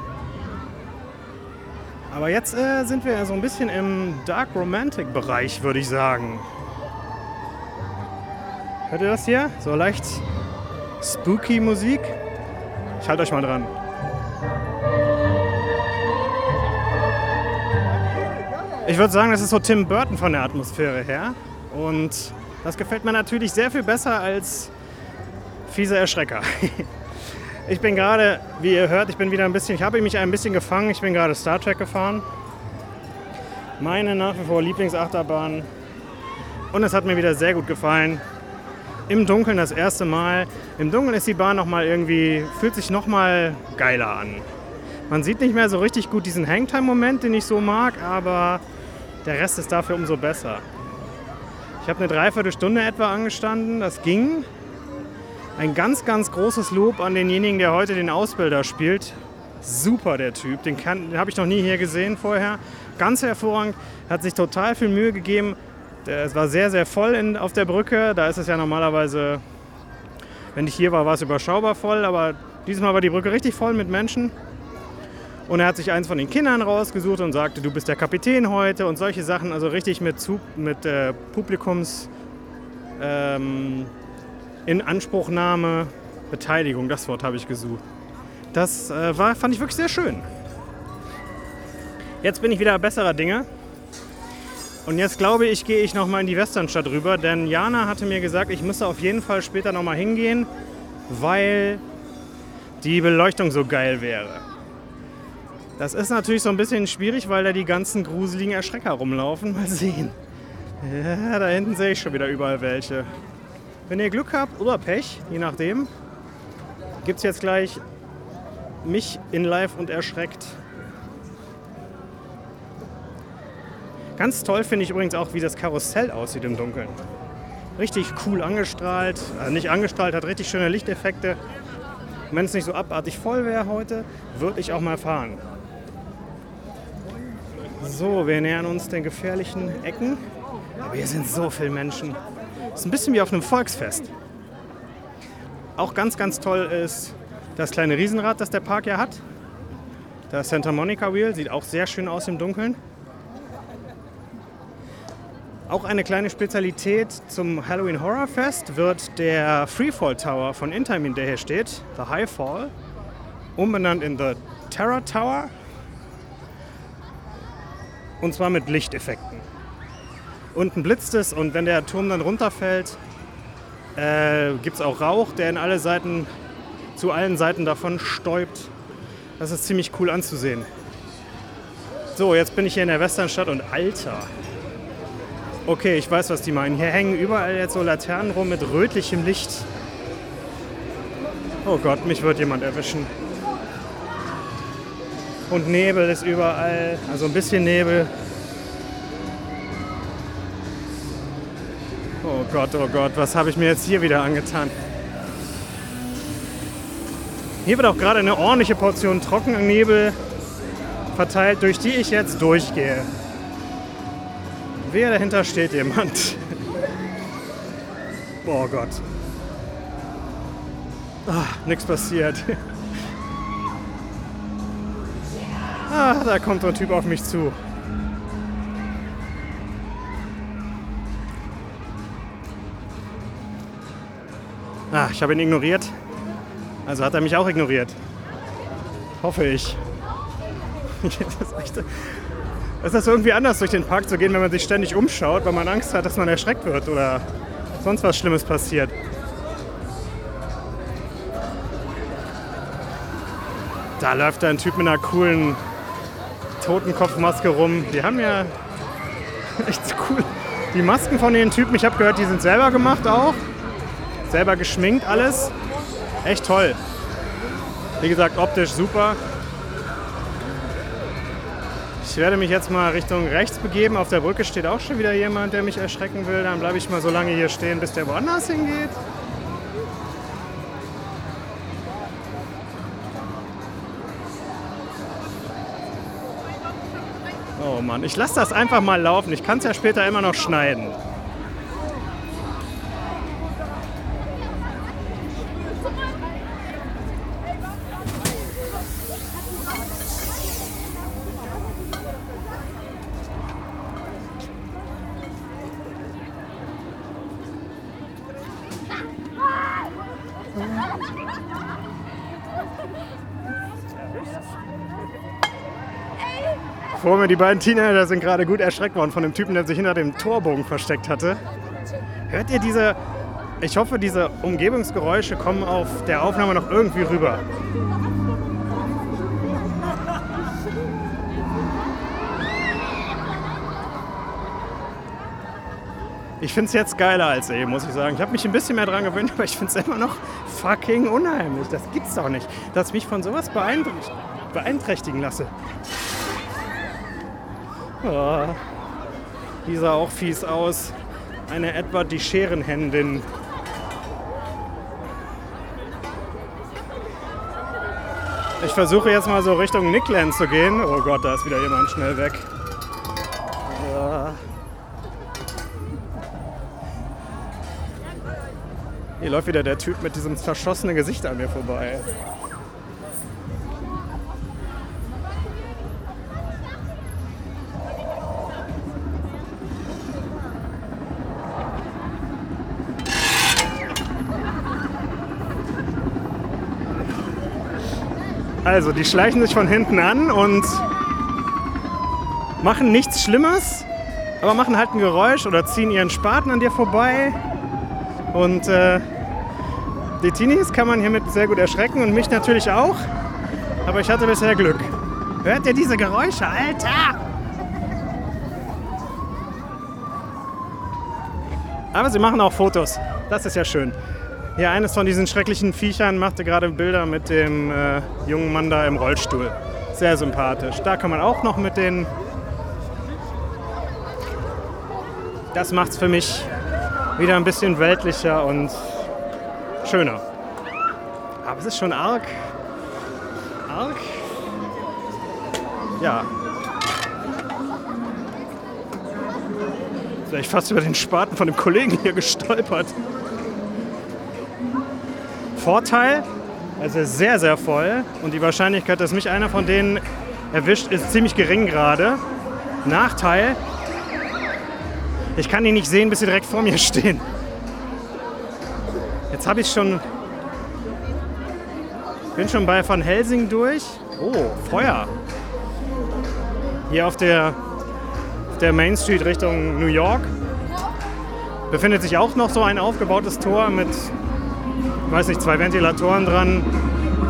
S1: Aber jetzt äh, sind wir so ein bisschen im Dark Romantic-Bereich, würde ich sagen. Hört ihr das hier? So leicht spooky Musik. Ich halte euch mal dran. Ich würde sagen, das ist so Tim Burton von der Atmosphäre her. Und das gefällt mir natürlich sehr viel besser als fiese Erschrecker. [laughs] Ich bin gerade, wie ihr hört, ich bin wieder ein bisschen, ich habe mich ein bisschen gefangen. Ich bin gerade Star Trek gefahren. Meine nach wie vor Lieblingsachterbahn. Und es hat mir wieder sehr gut gefallen. Im Dunkeln das erste Mal. Im Dunkeln ist die Bahn noch mal irgendwie, fühlt sich noch mal geiler an. Man sieht nicht mehr so richtig gut diesen Hangtime-Moment, den ich so mag, aber der Rest ist dafür umso besser. Ich habe eine Dreiviertelstunde etwa angestanden, das ging. Ein ganz, ganz großes Lob an denjenigen, der heute den Ausbilder spielt. Super der Typ, den, den habe ich noch nie hier gesehen vorher. Ganz hervorragend, hat sich total viel Mühe gegeben. Es war sehr, sehr voll in, auf der Brücke. Da ist es ja normalerweise, wenn ich hier war, war es überschaubar voll, aber diesmal war die Brücke richtig voll mit Menschen. Und er hat sich eins von den Kindern rausgesucht und sagte, du bist der Kapitän heute und solche Sachen. Also richtig mit, mit äh, Publikums. Ähm, in Anspruchnahme, Beteiligung, das Wort habe ich gesucht. Das äh, war, fand ich wirklich sehr schön. Jetzt bin ich wieder besserer Dinge. Und jetzt glaube ich, gehe ich nochmal in die Westernstadt rüber, denn Jana hatte mir gesagt, ich müsse auf jeden Fall später nochmal hingehen, weil die Beleuchtung so geil wäre. Das ist natürlich so ein bisschen schwierig, weil da die ganzen gruseligen Erschrecker rumlaufen. Mal sehen. Ja, da hinten sehe ich schon wieder überall welche. Wenn ihr Glück habt oder Pech, je nachdem, gibt es jetzt gleich mich in live und erschreckt. Ganz toll finde ich übrigens auch, wie das Karussell aussieht im Dunkeln. Richtig cool angestrahlt, also nicht angestrahlt, hat richtig schöne Lichteffekte. Wenn es nicht so abartig voll wäre heute, würde ich auch mal fahren. So, wir nähern uns den gefährlichen Ecken. Aber hier sind so viele Menschen. Ist ein bisschen wie auf einem Volksfest. Auch ganz, ganz toll ist das kleine Riesenrad, das der Park ja hat. Das Santa Monica Wheel sieht auch sehr schön aus im Dunkeln. Auch eine kleine Spezialität zum Halloween Horror Fest wird der Freefall Tower von Intamin, der hier steht, The High Fall, umbenannt in The Terror Tower. Und zwar mit Lichteffekten. Unten blitzt es und wenn der Turm dann runterfällt, äh, gibt es auch Rauch, der in alle Seiten, zu allen Seiten davon stäubt. Das ist ziemlich cool anzusehen. So, jetzt bin ich hier in der Westernstadt und Alter, Okay, ich weiß, was die meinen. Hier hängen überall jetzt so Laternen rum mit rötlichem Licht. Oh Gott, mich wird jemand erwischen. Und Nebel ist überall, also ein bisschen Nebel. Oh Gott, oh Gott, was habe ich mir jetzt hier wieder angetan? Hier wird auch gerade eine ordentliche Portion Trockennebel verteilt, durch die ich jetzt durchgehe. Wer dahinter steht jemand. [laughs] oh Gott. Ah, nichts passiert. [laughs] ah, da kommt so ein Typ auf mich zu. Ah, ich habe ihn ignoriert. Also hat er mich auch ignoriert. Hoffe ich. [laughs] das ist ist irgendwie anders, durch den Park zu gehen, wenn man sich ständig umschaut, weil man Angst hat, dass man erschreckt wird oder sonst was Schlimmes passiert. Da läuft ein Typ mit einer coolen Totenkopfmaske rum. Die haben ja [laughs] echt cool. Die Masken von den Typen, ich habe gehört, die sind selber gemacht auch. Selber geschminkt alles. Echt toll. Wie gesagt, optisch super. Ich werde mich jetzt mal Richtung rechts begeben. Auf der Brücke steht auch schon wieder jemand, der mich erschrecken will. Dann bleibe ich mal so lange hier stehen, bis der woanders hingeht. Mann, ich lasse das einfach mal laufen. Ich kann es ja später immer noch schneiden. [laughs] Vor mir die beiden Teenager sind gerade gut erschreckt worden von dem Typen, der sich hinter dem Torbogen versteckt hatte. Hört ihr diese, ich hoffe, diese Umgebungsgeräusche kommen auf der Aufnahme noch irgendwie rüber. Ich finde es jetzt geiler als eben, muss ich sagen. Ich habe mich ein bisschen mehr dran gewöhnt, aber ich finde es immer noch fucking unheimlich. Das gibt's doch nicht, dass ich mich von sowas beeinträchtigen lasse. Oh, die sah auch fies aus. Eine Edward die Scherenhändin. Ich versuche jetzt mal so Richtung Nickland zu gehen. Oh Gott, da ist wieder jemand schnell weg. Hier läuft wieder der Typ mit diesem verschossenen Gesicht an mir vorbei. Also, die schleichen sich von hinten an und machen nichts Schlimmes, aber machen halt ein Geräusch oder ziehen ihren Spaten an dir vorbei. Und äh, die Teenies kann man hiermit sehr gut erschrecken und mich natürlich auch. Aber ich hatte bisher Glück. Hört ihr diese Geräusche, Alter? Aber sie machen auch Fotos. Das ist ja schön. Ja, eines von diesen schrecklichen Viechern machte gerade Bilder mit dem äh, jungen Mann da im Rollstuhl. Sehr sympathisch. Da kann man auch noch mit den Das macht es für mich wieder ein bisschen weltlicher und schöner. Aber es ist schon arg. Arg. Ja. Vielleicht fast über den Spaten von dem Kollegen hier gestolpert. Vorteil, also sehr, sehr voll. Und die Wahrscheinlichkeit, dass mich einer von denen erwischt, ist ziemlich gering gerade. Nachteil, ich kann ihn nicht sehen, bis sie direkt vor mir [laughs] stehen. Jetzt habe ich schon. Bin schon bei Van Helsing durch. Oh, Feuer. Hier auf der, auf der Main Street Richtung New York befindet sich auch noch so ein aufgebautes Tor mit, weiß nicht, zwei Ventilatoren dran,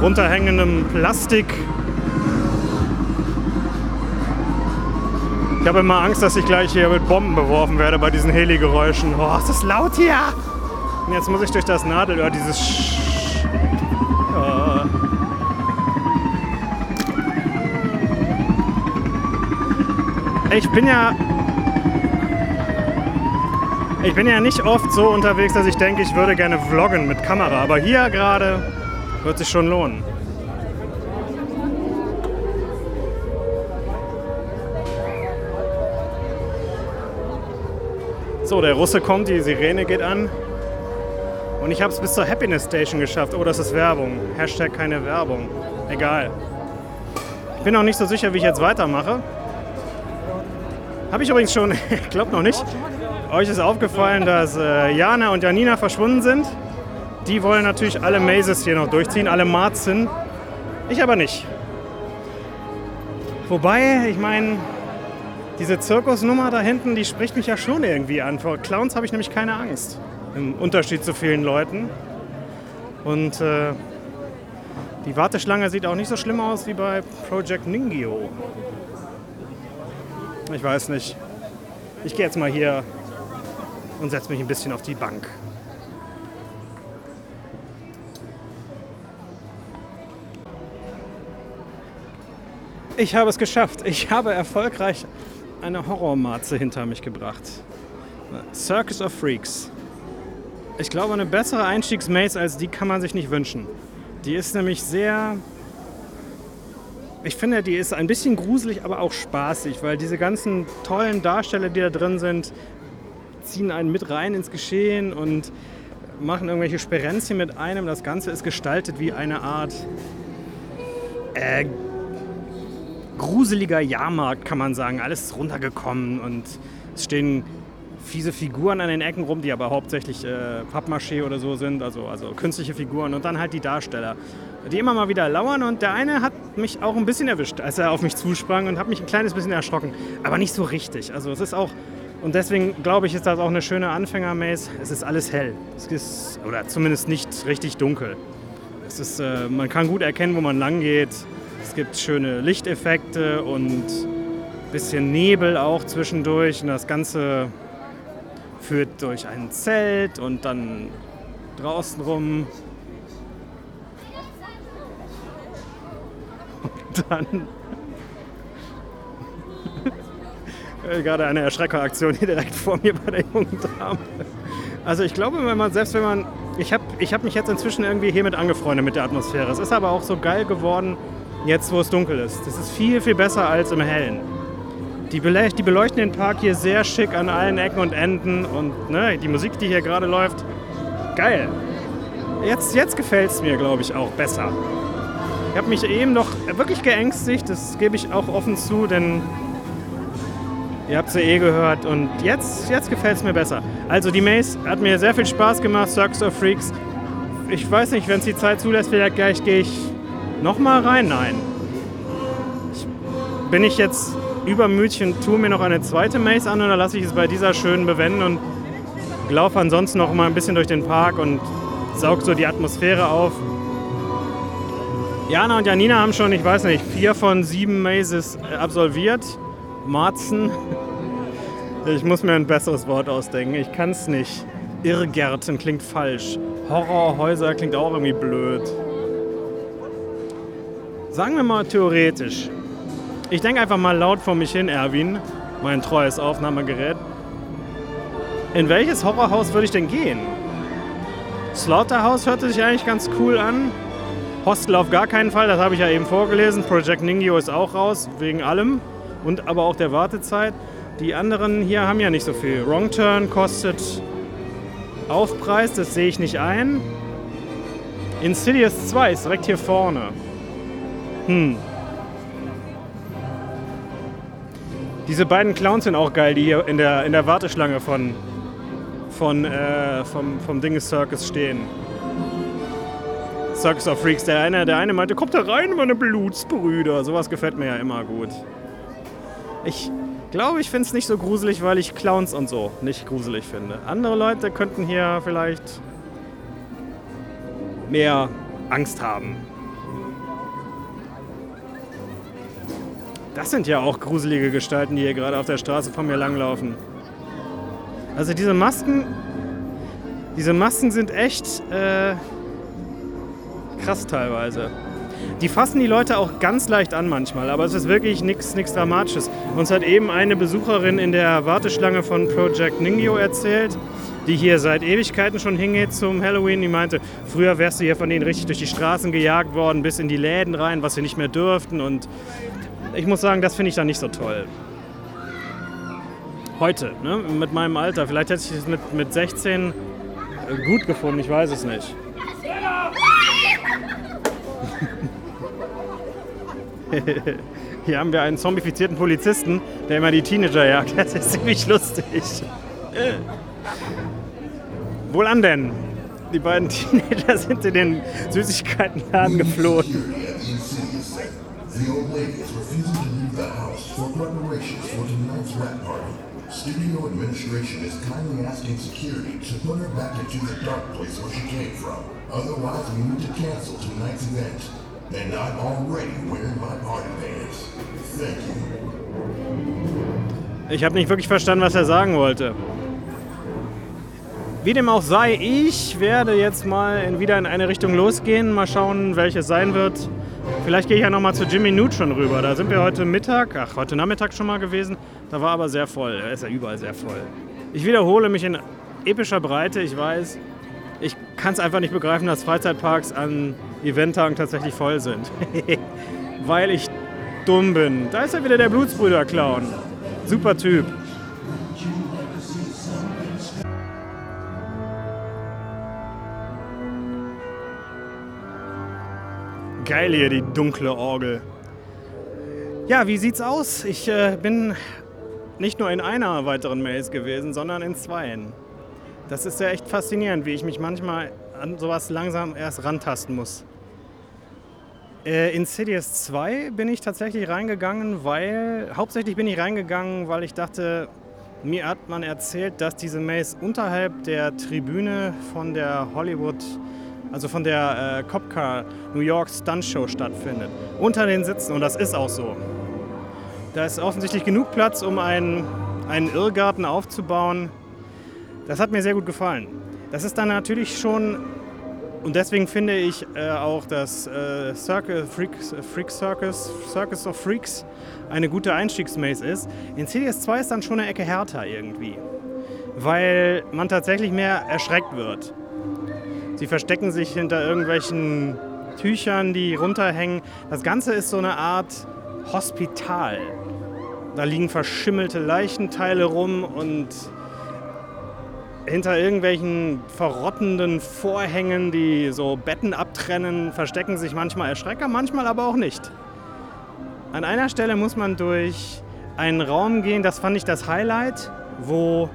S1: runterhängendem Plastik. Ich habe immer Angst, dass ich gleich hier mit Bomben beworfen werde bei diesen Heli-Geräuschen. Oh, ist das laut hier! Und jetzt muss ich durch das Nadelöhr dieses Sch oh. Ich bin ja. Ich bin ja nicht oft so unterwegs, dass ich denke, ich würde gerne vloggen mit Kamera. Aber hier gerade wird sich schon lohnen. So, der Russe kommt, die Sirene geht an. Und ich habe es bis zur Happiness Station geschafft. Oh, das ist Werbung. Hashtag keine Werbung. Egal. Ich bin noch nicht so sicher, wie ich jetzt weitermache. Habe ich übrigens schon, [laughs] ich glaube noch nicht. Euch ist aufgefallen, dass äh, Jana und Janina verschwunden sind. Die wollen natürlich alle Mazes hier noch durchziehen, alle Marzen. Ich aber nicht. Wobei, ich meine, diese Zirkusnummer da hinten, die spricht mich ja schon irgendwie an. Vor Clowns habe ich nämlich keine Angst. Im Unterschied zu vielen Leuten. Und äh, die Warteschlange sieht auch nicht so schlimm aus wie bei Project Ningyo. Ich weiß nicht. Ich gehe jetzt mal hier und setze mich ein bisschen auf die Bank. Ich habe es geschafft. Ich habe erfolgreich eine Horrormarze hinter mich gebracht. Circus of Freaks. Ich glaube, eine bessere Einstiegsmaze als die kann man sich nicht wünschen. Die ist nämlich sehr. Ich finde, die ist ein bisschen gruselig, aber auch spaßig, weil diese ganzen tollen Darsteller, die da drin sind, ziehen einen mit rein ins Geschehen und machen irgendwelche Sperenzchen mit einem. Das Ganze ist gestaltet wie eine Art äh, gruseliger Jahrmarkt, kann man sagen. Alles ist runtergekommen und es stehen fiese Figuren an den Ecken rum, die aber hauptsächlich äh, Pappmaché oder so sind, also, also künstliche Figuren und dann halt die Darsteller, die immer mal wieder lauern und der eine hat mich auch ein bisschen erwischt, als er auf mich zusprang und hat mich ein kleines bisschen erschrocken, aber nicht so richtig. Also es ist auch, und deswegen glaube ich, ist das auch eine schöne Anfänger-Maze. Es ist alles hell, es ist, oder zumindest nicht richtig dunkel. Es ist, äh, man kann gut erkennen, wo man lang geht. Es gibt schöne Lichteffekte und ein bisschen Nebel auch zwischendurch. Und das Ganze führt durch ein Zelt und dann draußen rum. [laughs] Und dann gerade eine Erschreckeraktion hier direkt vor mir bei der jungen Dame. Also ich glaube, wenn man selbst wenn man ich habe ich hab mich jetzt inzwischen irgendwie hiermit angefreundet mit der Atmosphäre. Es ist aber auch so geil geworden, jetzt wo es dunkel ist. Das ist viel, viel besser als im Hellen. Die, bele die beleuchten den Park hier sehr schick an allen Ecken und Enden und ne, die Musik, die hier gerade läuft, geil. Jetzt, jetzt gefällt es mir, glaube ich, auch besser. Ich habe mich eben noch wirklich geängstigt, das gebe ich auch offen zu, denn ihr habt sie eh gehört und jetzt, jetzt gefällt es mir besser. Also die Maze hat mir sehr viel Spaß gemacht, Circus of Freaks. Ich weiß nicht, wenn es die Zeit zulässt, vielleicht gleich gehe ich Nochmal rein? Nein. Ich, bin ich jetzt übermütig und tue mir noch eine zweite Maze an oder lasse ich es bei dieser schönen bewenden und laufe ansonsten noch mal ein bisschen durch den Park und saug so die Atmosphäre auf. Jana und Janina haben schon, ich weiß nicht, vier von sieben Mazes absolviert. Marzen. Ich muss mir ein besseres Wort ausdenken. Ich kann es nicht. Irrgärten klingt falsch. Horrorhäuser klingt auch irgendwie blöd. Sagen wir mal theoretisch. Ich denke einfach mal laut vor mich hin, Erwin, mein treues Aufnahmegerät. In welches Horrorhaus würde ich denn gehen? Slaughterhouse hörte sich eigentlich ganz cool an. Hostel auf gar keinen Fall, das habe ich ja eben vorgelesen. Project Ningyo ist auch raus, wegen allem. Und aber auch der Wartezeit. Die anderen hier haben ja nicht so viel. Wrong Turn kostet Aufpreis, das sehe ich nicht ein. Insidious 2 ist direkt hier vorne. Hm. Diese beiden Clowns sind auch geil, die hier in der, in der Warteschlange von, von, äh, vom, vom Dinges Circus stehen. Circus of Freaks. Der eine, der eine meinte, kommt da rein, meine Blutsbrüder. Sowas gefällt mir ja immer gut. Ich glaube, ich finde es nicht so gruselig, weil ich Clowns und so nicht gruselig finde. Andere Leute könnten hier vielleicht mehr Angst haben. Das sind ja auch gruselige Gestalten, die hier gerade auf der Straße von mir langlaufen. Also diese Masken, diese Masken sind echt äh, krass teilweise. Die fassen die Leute auch ganz leicht an manchmal, aber es ist wirklich nichts Dramatisches. Uns hat eben eine Besucherin in der Warteschlange von Project Ningyo erzählt, die hier seit Ewigkeiten schon hingeht zum Halloween. Die meinte, früher wärst du hier von denen richtig durch die Straßen gejagt worden, bis in die Läden rein, was sie nicht mehr dürften. Und ich muss sagen, das finde ich dann nicht so toll. Heute, ne? mit meinem Alter. Vielleicht hätte ich es mit, mit 16 gut gefunden, ich weiß es nicht. [laughs] Hier haben wir einen zombifizierten Polizisten, der immer die Teenager jagt. [laughs] Das ist ziemlich lustig. Wohlan denn? Die beiden [laughs] Teenager sind in den Süßigkeitenladen geflohen. Studio administration is kindly asking security to put her back into the dark place where she came from. Otherwise, we need to cancel tonight's event. And I'm already wearing my party pants. Thank you. Ich habe nicht wirklich verstanden, was er sagen wollte. Wie dem auch sei, ich werde jetzt mal wieder in eine Richtung losgehen. Mal schauen, welches sein wird. Vielleicht gehe ich ja nochmal zu Jimmy Neutron rüber. Da sind wir heute Mittag, ach, heute Nachmittag schon mal gewesen. Da war aber sehr voll. Er ist ja überall sehr voll. Ich wiederhole mich in epischer Breite, ich weiß. Ich kann es einfach nicht begreifen, dass Freizeitparks an Eventtagen tatsächlich voll sind. [laughs] Weil ich dumm bin. Da ist ja wieder der Blutsbrüder-Clown. Super Typ. Geil hier, die dunkle Orgel. Ja, wie sieht's aus? Ich äh, bin nicht nur in einer weiteren Maze gewesen, sondern in zweien. Das ist ja echt faszinierend, wie ich mich manchmal an sowas langsam erst rantasten muss. Äh, in Cities 2 bin ich tatsächlich reingegangen, weil, hauptsächlich bin ich reingegangen, weil ich dachte, mir hat man erzählt, dass diese Maze unterhalb der Tribüne von der Hollywood also von der äh, Copcar New York Stunt Show stattfindet. Unter den Sitzen und das ist auch so. Da ist offensichtlich genug Platz, um einen, einen Irrgarten aufzubauen. Das hat mir sehr gut gefallen. Das ist dann natürlich schon, und deswegen finde ich äh, auch das äh, Circle, Freak, Freak Circus, Circus of Freaks eine gute Einstiegsmaze ist. In CDS 2 ist dann schon eine Ecke härter irgendwie, weil man tatsächlich mehr erschreckt wird. Sie verstecken sich hinter irgendwelchen Tüchern, die runterhängen. Das Ganze ist so eine Art Hospital. Da liegen verschimmelte Leichenteile rum und hinter irgendwelchen verrottenden Vorhängen, die so Betten abtrennen, verstecken sich manchmal Erschrecker, manchmal aber auch nicht. An einer Stelle muss man durch einen Raum gehen, das fand ich das Highlight, wo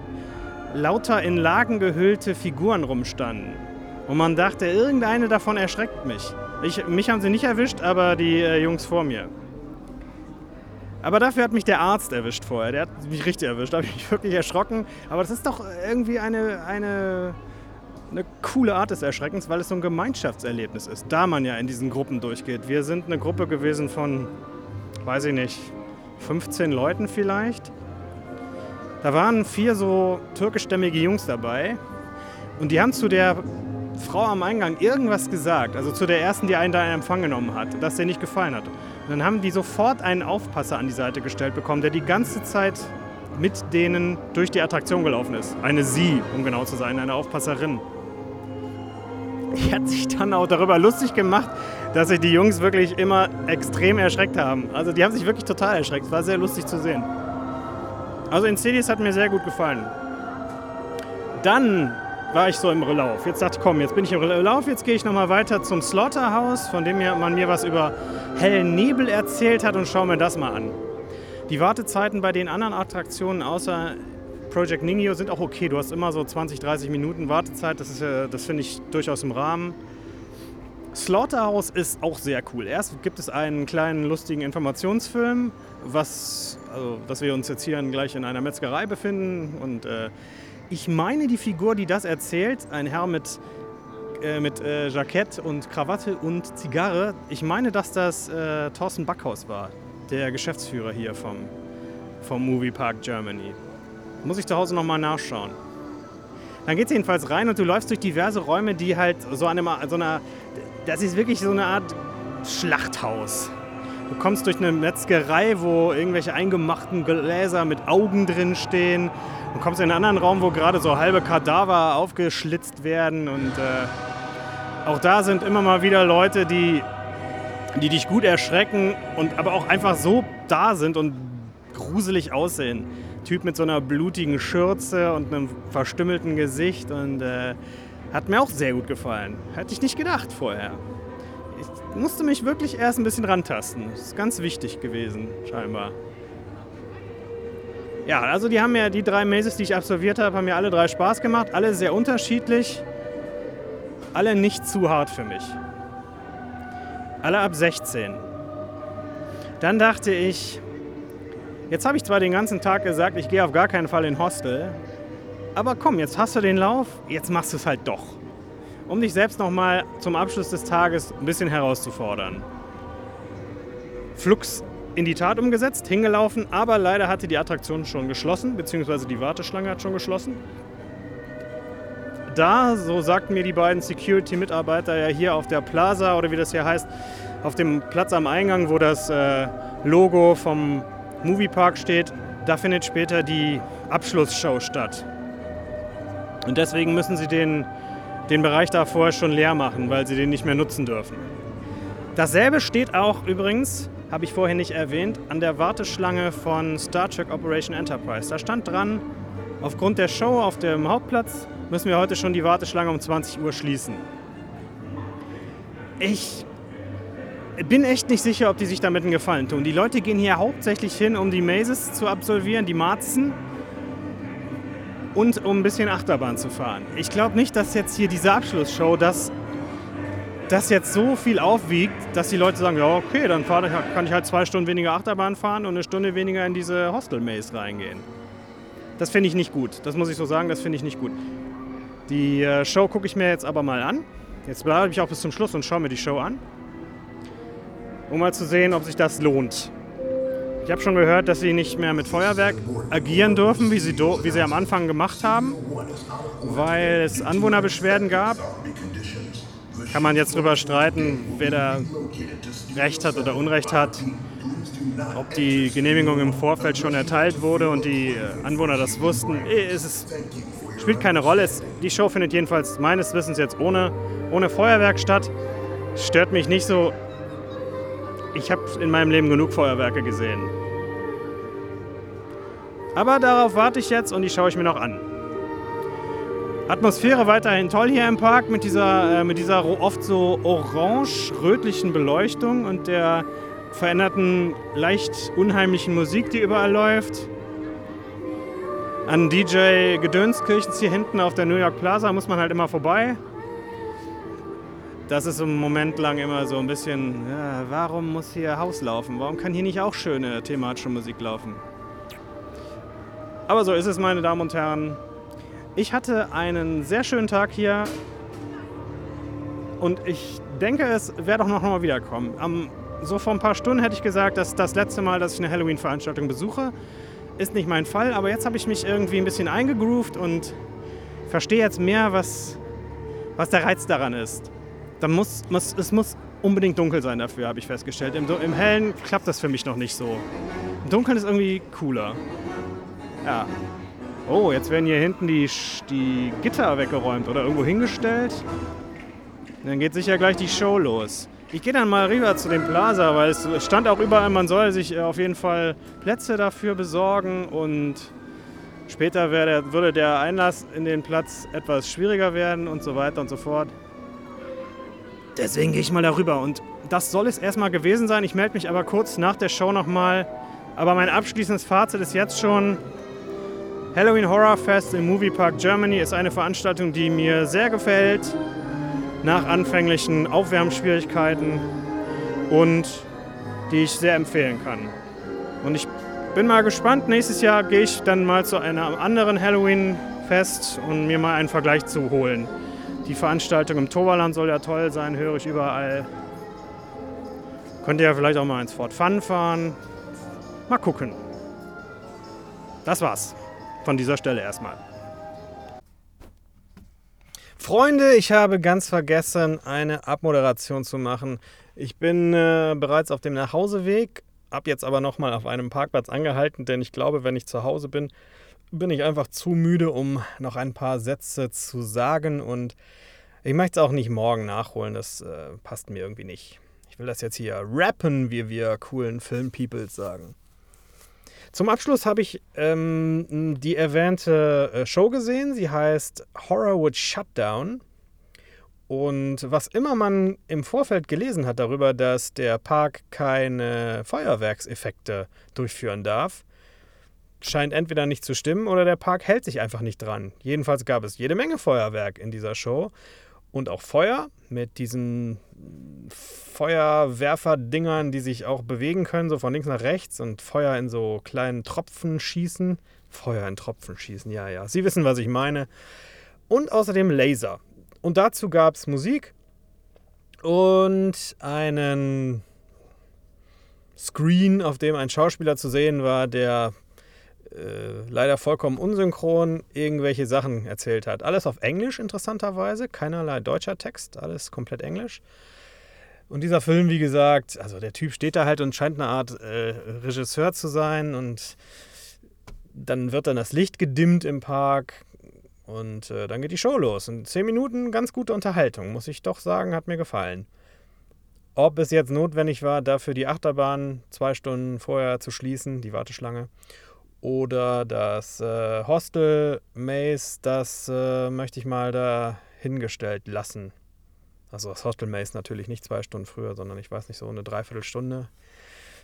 S1: lauter in Lagen gehüllte Figuren rumstanden. Und man dachte, irgendeine davon erschreckt mich. Ich, mich haben sie nicht erwischt, aber die äh, Jungs vor mir. Aber dafür hat mich der Arzt erwischt vorher. Der hat mich richtig erwischt. Da habe ich mich wirklich erschrocken. Aber das ist doch irgendwie eine, eine, eine coole Art des Erschreckens, weil es so ein Gemeinschaftserlebnis ist, da man ja in diesen Gruppen durchgeht. Wir sind eine Gruppe gewesen von, weiß ich nicht, 15 Leuten vielleicht. Da waren vier so türkischstämmige Jungs dabei. Und die haben zu der Frau am Eingang irgendwas gesagt, also zu der ersten, die einen da in Empfang genommen hat, dass der nicht gefallen hat. Und dann haben die sofort einen Aufpasser an die Seite gestellt bekommen, der die ganze Zeit mit denen durch die Attraktion gelaufen ist. Eine sie, um genau zu sein, eine Aufpasserin. Die hat sich dann auch darüber lustig gemacht, dass sich die Jungs wirklich immer extrem erschreckt haben. Also die haben sich wirklich total erschreckt. War sehr lustig zu sehen. Also in Cities hat mir sehr gut gefallen. Dann war ich so im Lauf. Jetzt dachte ich, komm, jetzt bin ich im Lauf, jetzt gehe ich nochmal weiter zum Slaughterhouse, von dem man mir was über hellen Nebel erzählt hat und schaue mir das mal an. Die Wartezeiten bei den anderen Attraktionen außer Project Ningyo sind auch okay. Du hast immer so 20, 30 Minuten Wartezeit. Das, das finde ich durchaus im Rahmen. Slaughterhouse ist auch sehr cool. Erst gibt es einen kleinen lustigen Informationsfilm, was, also, dass wir uns jetzt hier gleich in einer Metzgerei befinden. Und äh, ich meine, die Figur, die das erzählt, ein Herr mit, äh, mit äh, Jackett und Krawatte und Zigarre, ich meine, dass das äh, Thorsten Backhaus war, der Geschäftsführer hier vom, vom Movie Park Germany. Muss ich zu Hause nochmal nachschauen. Dann geht es jedenfalls rein und du läufst durch diverse Räume, die halt so, eine, so einer. Das ist wirklich so eine Art Schlachthaus. Du kommst durch eine Metzgerei, wo irgendwelche eingemachten Gläser mit Augen drin stehen. Du kommst in einen anderen Raum, wo gerade so halbe Kadaver aufgeschlitzt werden. Und äh, auch da sind immer mal wieder Leute, die, die dich gut erschrecken und aber auch einfach so da sind und gruselig aussehen. Typ mit so einer blutigen Schürze und einem verstümmelten Gesicht und äh, hat mir auch sehr gut gefallen. Hätte ich nicht gedacht vorher. Ich musste mich wirklich erst ein bisschen rantasten. Das ist ganz wichtig gewesen, scheinbar. Ja, also die haben mir, die drei Mazes, die ich absolviert habe, haben mir alle drei Spaß gemacht. Alle sehr unterschiedlich. Alle nicht zu hart für mich. Alle ab 16. Dann dachte ich, Jetzt habe ich zwar den ganzen Tag gesagt, ich gehe auf gar keinen Fall in Hostel, aber komm, jetzt hast du den Lauf, jetzt machst du es halt doch. Um dich selbst nochmal zum Abschluss des Tages ein bisschen herauszufordern. Flux in die Tat umgesetzt, hingelaufen, aber leider hatte die Attraktion schon geschlossen, beziehungsweise die Warteschlange hat schon geschlossen. Da, so sagten mir die beiden Security-Mitarbeiter ja hier auf der Plaza oder wie das hier heißt, auf dem Platz am Eingang, wo das äh, Logo vom Moviepark steht, da findet später die Abschlussshow statt. Und deswegen müssen sie den, den Bereich da vorher schon leer machen, weil sie den nicht mehr nutzen dürfen. Dasselbe steht auch übrigens, habe ich vorhin nicht erwähnt, an der Warteschlange von Star Trek Operation Enterprise. Da stand dran, aufgrund der Show auf dem Hauptplatz müssen wir heute schon die Warteschlange um 20 Uhr schließen. Ich bin echt nicht sicher, ob die sich damit einen Gefallen tun. Die Leute gehen hier hauptsächlich hin, um die Mazes zu absolvieren, die Marzen und um ein bisschen Achterbahn zu fahren. Ich glaube nicht, dass jetzt hier diese Abschlussshow das, das jetzt so viel aufwiegt, dass die Leute sagen, ja okay, dann fahr, kann ich halt zwei Stunden weniger Achterbahn fahren und eine Stunde weniger in diese Hostel-Maze reingehen. Das finde ich nicht gut. Das muss ich so sagen, das finde ich nicht gut. Die äh, Show gucke ich mir jetzt aber mal an. Jetzt bleibe ich auch bis zum Schluss und schaue mir die Show an um mal zu sehen, ob sich das lohnt. Ich habe schon gehört, dass sie nicht mehr mit Feuerwerk agieren dürfen, wie sie, wie sie am Anfang gemacht haben, weil es Anwohnerbeschwerden gab. Kann man jetzt darüber streiten, wer da Recht hat oder Unrecht hat, ob die Genehmigung im Vorfeld schon erteilt wurde und die äh, Anwohner das wussten. Es ist, spielt keine Rolle. Die Show findet jedenfalls meines Wissens jetzt ohne, ohne Feuerwerk statt. Stört mich nicht so ich habe in meinem Leben genug Feuerwerke gesehen. Aber darauf warte ich jetzt und die schaue ich mir noch an. Atmosphäre weiterhin toll hier im Park mit dieser, äh, mit dieser oft so orange-rötlichen Beleuchtung und der veränderten, leicht unheimlichen Musik, die überall läuft. An DJ Gedönskirchens hier hinten auf der New York Plaza muss man halt immer vorbei das ist im Moment lang immer so ein bisschen, ja, warum muss hier Haus laufen? Warum kann hier nicht auch schöne thematische Musik laufen? Aber so ist es, meine Damen und Herren. Ich hatte einen sehr schönen Tag hier und ich denke, es werde auch noch mal wiederkommen. Am, so vor ein paar Stunden hätte ich gesagt, dass das letzte Mal, dass ich eine Halloween-Veranstaltung besuche, ist nicht mein Fall. Aber jetzt habe ich mich irgendwie ein bisschen eingegroovt und verstehe jetzt mehr, was, was der Reiz daran ist dann muss, muss, es muss unbedingt dunkel sein dafür, habe ich festgestellt. Im, Im, Hellen klappt das für mich noch nicht so. Im Dunkeln ist irgendwie cooler. Ja. Oh, jetzt werden hier hinten die, die Gitter weggeräumt oder irgendwo hingestellt. Dann geht sicher gleich die Show los. Ich gehe dann mal rüber zu dem Plaza, weil es stand auch überall, man soll sich äh, auf jeden Fall Plätze dafür besorgen und später der, würde der Einlass in den Platz etwas schwieriger werden und so weiter und so fort. Deswegen gehe ich mal darüber und das soll es erstmal gewesen sein. Ich melde mich aber kurz nach der Show nochmal. Aber mein abschließendes Fazit ist jetzt schon, Halloween Horror Fest im Moviepark Germany ist eine Veranstaltung, die mir sehr gefällt nach anfänglichen Aufwärmschwierigkeiten und die ich sehr empfehlen kann. Und ich bin mal gespannt, nächstes Jahr gehe ich dann mal zu einem anderen Halloween-Fest und mir mal einen Vergleich zu holen. Die Veranstaltung im Toverland soll ja toll sein, höre ich überall. Könnt ihr ja vielleicht auch mal ins Fort Fun fahren. Mal gucken. Das war's von dieser Stelle erstmal. Freunde, ich habe ganz vergessen, eine Abmoderation zu machen. Ich bin äh, bereits auf dem Nachhauseweg, habe jetzt aber nochmal auf einem Parkplatz angehalten, denn ich glaube, wenn ich zu Hause bin, bin ich einfach zu müde, um noch ein paar Sätze zu sagen und ich möchte es auch nicht morgen nachholen, das äh, passt mir irgendwie nicht. Ich will das jetzt hier rappen, wie wir coolen Filmpeoples sagen. Zum Abschluss habe ich ähm, die erwähnte äh, Show gesehen. Sie heißt Horrorwood Shutdown. Und was immer man im Vorfeld gelesen hat darüber, dass der Park keine Feuerwerkseffekte durchführen darf, scheint entweder nicht zu stimmen oder der Park hält sich einfach nicht dran. Jedenfalls gab es jede Menge Feuerwerk in dieser Show und auch Feuer mit diesen Feuerwerfer-Dingern, die sich auch bewegen können, so von links nach rechts und Feuer in so kleinen Tropfen schießen. Feuer in Tropfen schießen, ja, ja. Sie wissen, was ich meine. Und außerdem Laser. Und dazu gab es Musik und einen Screen, auf dem ein Schauspieler zu sehen war, der äh, leider vollkommen unsynchron irgendwelche Sachen erzählt hat. Alles auf Englisch interessanterweise, keinerlei deutscher Text, alles komplett Englisch. Und dieser Film, wie gesagt, also der Typ steht da halt und scheint eine Art äh, Regisseur zu sein und dann wird dann das Licht gedimmt im Park und äh, dann geht die Show los. Und zehn Minuten ganz gute Unterhaltung, muss ich doch sagen, hat mir gefallen. Ob es jetzt notwendig war, dafür die Achterbahn zwei Stunden vorher zu schließen, die Warteschlange, oder das äh, Hostel Maze, das äh, möchte ich mal da hingestellt lassen. Also das Hostel Maze natürlich nicht zwei Stunden früher, sondern ich weiß nicht, so eine Dreiviertelstunde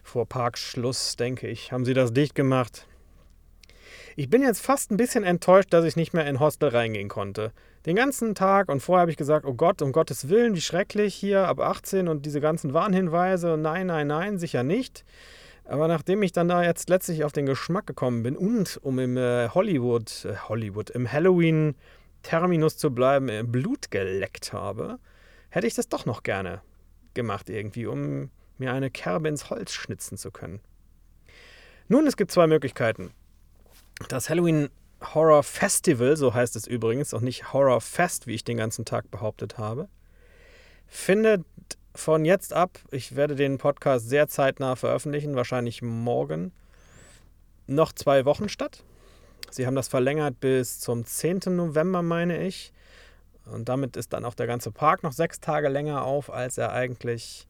S1: vor Parkschluss, denke ich, haben sie das dicht gemacht. Ich bin jetzt fast ein bisschen enttäuscht, dass ich nicht mehr in Hostel reingehen konnte. Den ganzen Tag und vorher habe ich gesagt, oh Gott, um Gottes Willen, wie schrecklich hier ab 18 und diese ganzen Warnhinweise. Nein, nein, nein, sicher nicht. Aber nachdem ich dann da jetzt letztlich auf den Geschmack gekommen bin und um im äh, Hollywood, äh, Hollywood, im Halloween-Terminus zu bleiben, äh, Blut geleckt habe, hätte ich das doch noch gerne gemacht irgendwie, um mir eine Kerbe ins Holz schnitzen zu können. Nun, es gibt zwei Möglichkeiten. Das Halloween Horror Festival, so heißt es übrigens, und nicht Horror Fest, wie ich den ganzen Tag behauptet habe, findet von jetzt ab, ich werde den Podcast sehr zeitnah veröffentlichen, wahrscheinlich morgen, noch zwei Wochen statt. Sie haben das verlängert bis zum 10. November, meine ich. Und damit ist dann auch der ganze Park noch sechs Tage länger auf, als er eigentlich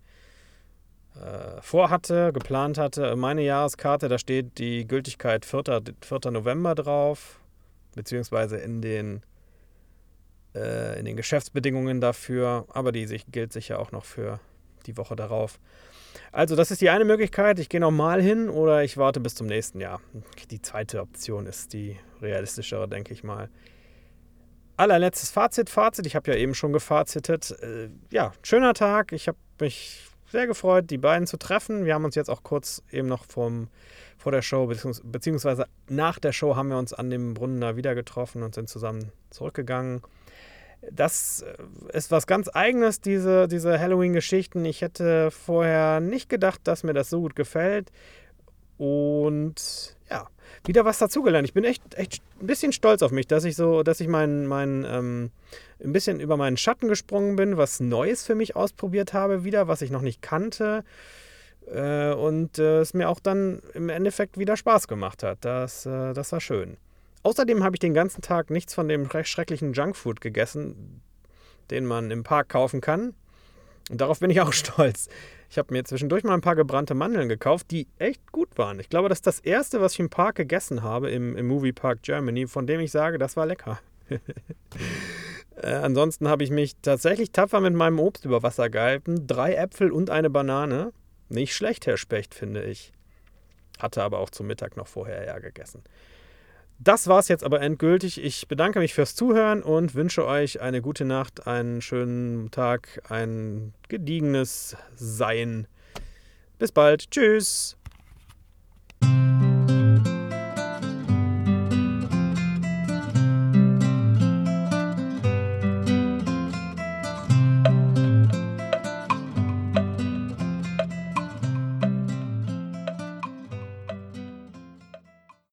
S1: äh, vorhatte, geplant hatte. Meine Jahreskarte, da steht die Gültigkeit 4. 4. November drauf, beziehungsweise in den äh, in den Geschäftsbedingungen dafür, aber die gilt sicher auch noch für die Woche darauf. Also das ist die eine Möglichkeit, ich gehe nochmal hin oder ich warte bis zum nächsten Jahr. Die zweite Option ist die realistischere, denke ich mal. Allerletztes Fazit, Fazit, ich habe ja eben schon gefazitet. Äh, ja, schöner Tag, ich habe mich sehr gefreut, die beiden zu treffen. Wir haben uns jetzt auch kurz eben noch vom, vor der Show, beziehungsweise nach der Show haben wir uns an dem Brunnen da wieder getroffen und sind zusammen zurückgegangen das äh, ist was ganz Eigenes, diese, diese Halloween-Geschichten. Ich hätte vorher nicht gedacht, dass mir das so gut gefällt. Und ja, wieder was dazugelernt. Ich bin echt, echt ein bisschen stolz auf mich, dass ich so, dass ich mein, mein, ähm, ein bisschen über meinen Schatten gesprungen bin, was Neues für mich ausprobiert habe, wieder, was ich noch nicht kannte. Äh, und äh, es mir auch dann im Endeffekt wieder Spaß gemacht hat. Das, äh, das war schön. Außerdem habe ich den ganzen Tag nichts von dem schrecklichen Junkfood gegessen, den man im Park kaufen kann. Und darauf bin ich auch [laughs] stolz. Ich habe mir zwischendurch mal ein paar gebrannte Mandeln gekauft, die echt gut waren. Ich glaube, das ist das erste, was ich im Park gegessen habe, im, im Movie Park Germany, von dem ich sage, das war lecker. [laughs] äh, ansonsten habe ich mich tatsächlich tapfer mit meinem Obst über Wasser gehalten. Drei Äpfel und eine Banane. Nicht schlecht, Herr Specht, finde ich. Hatte aber auch zum Mittag noch vorher eher gegessen. Das war's jetzt aber endgültig. Ich bedanke mich fürs Zuhören und wünsche euch eine gute Nacht, einen schönen Tag, ein gediegenes Sein. Bis bald. Tschüss.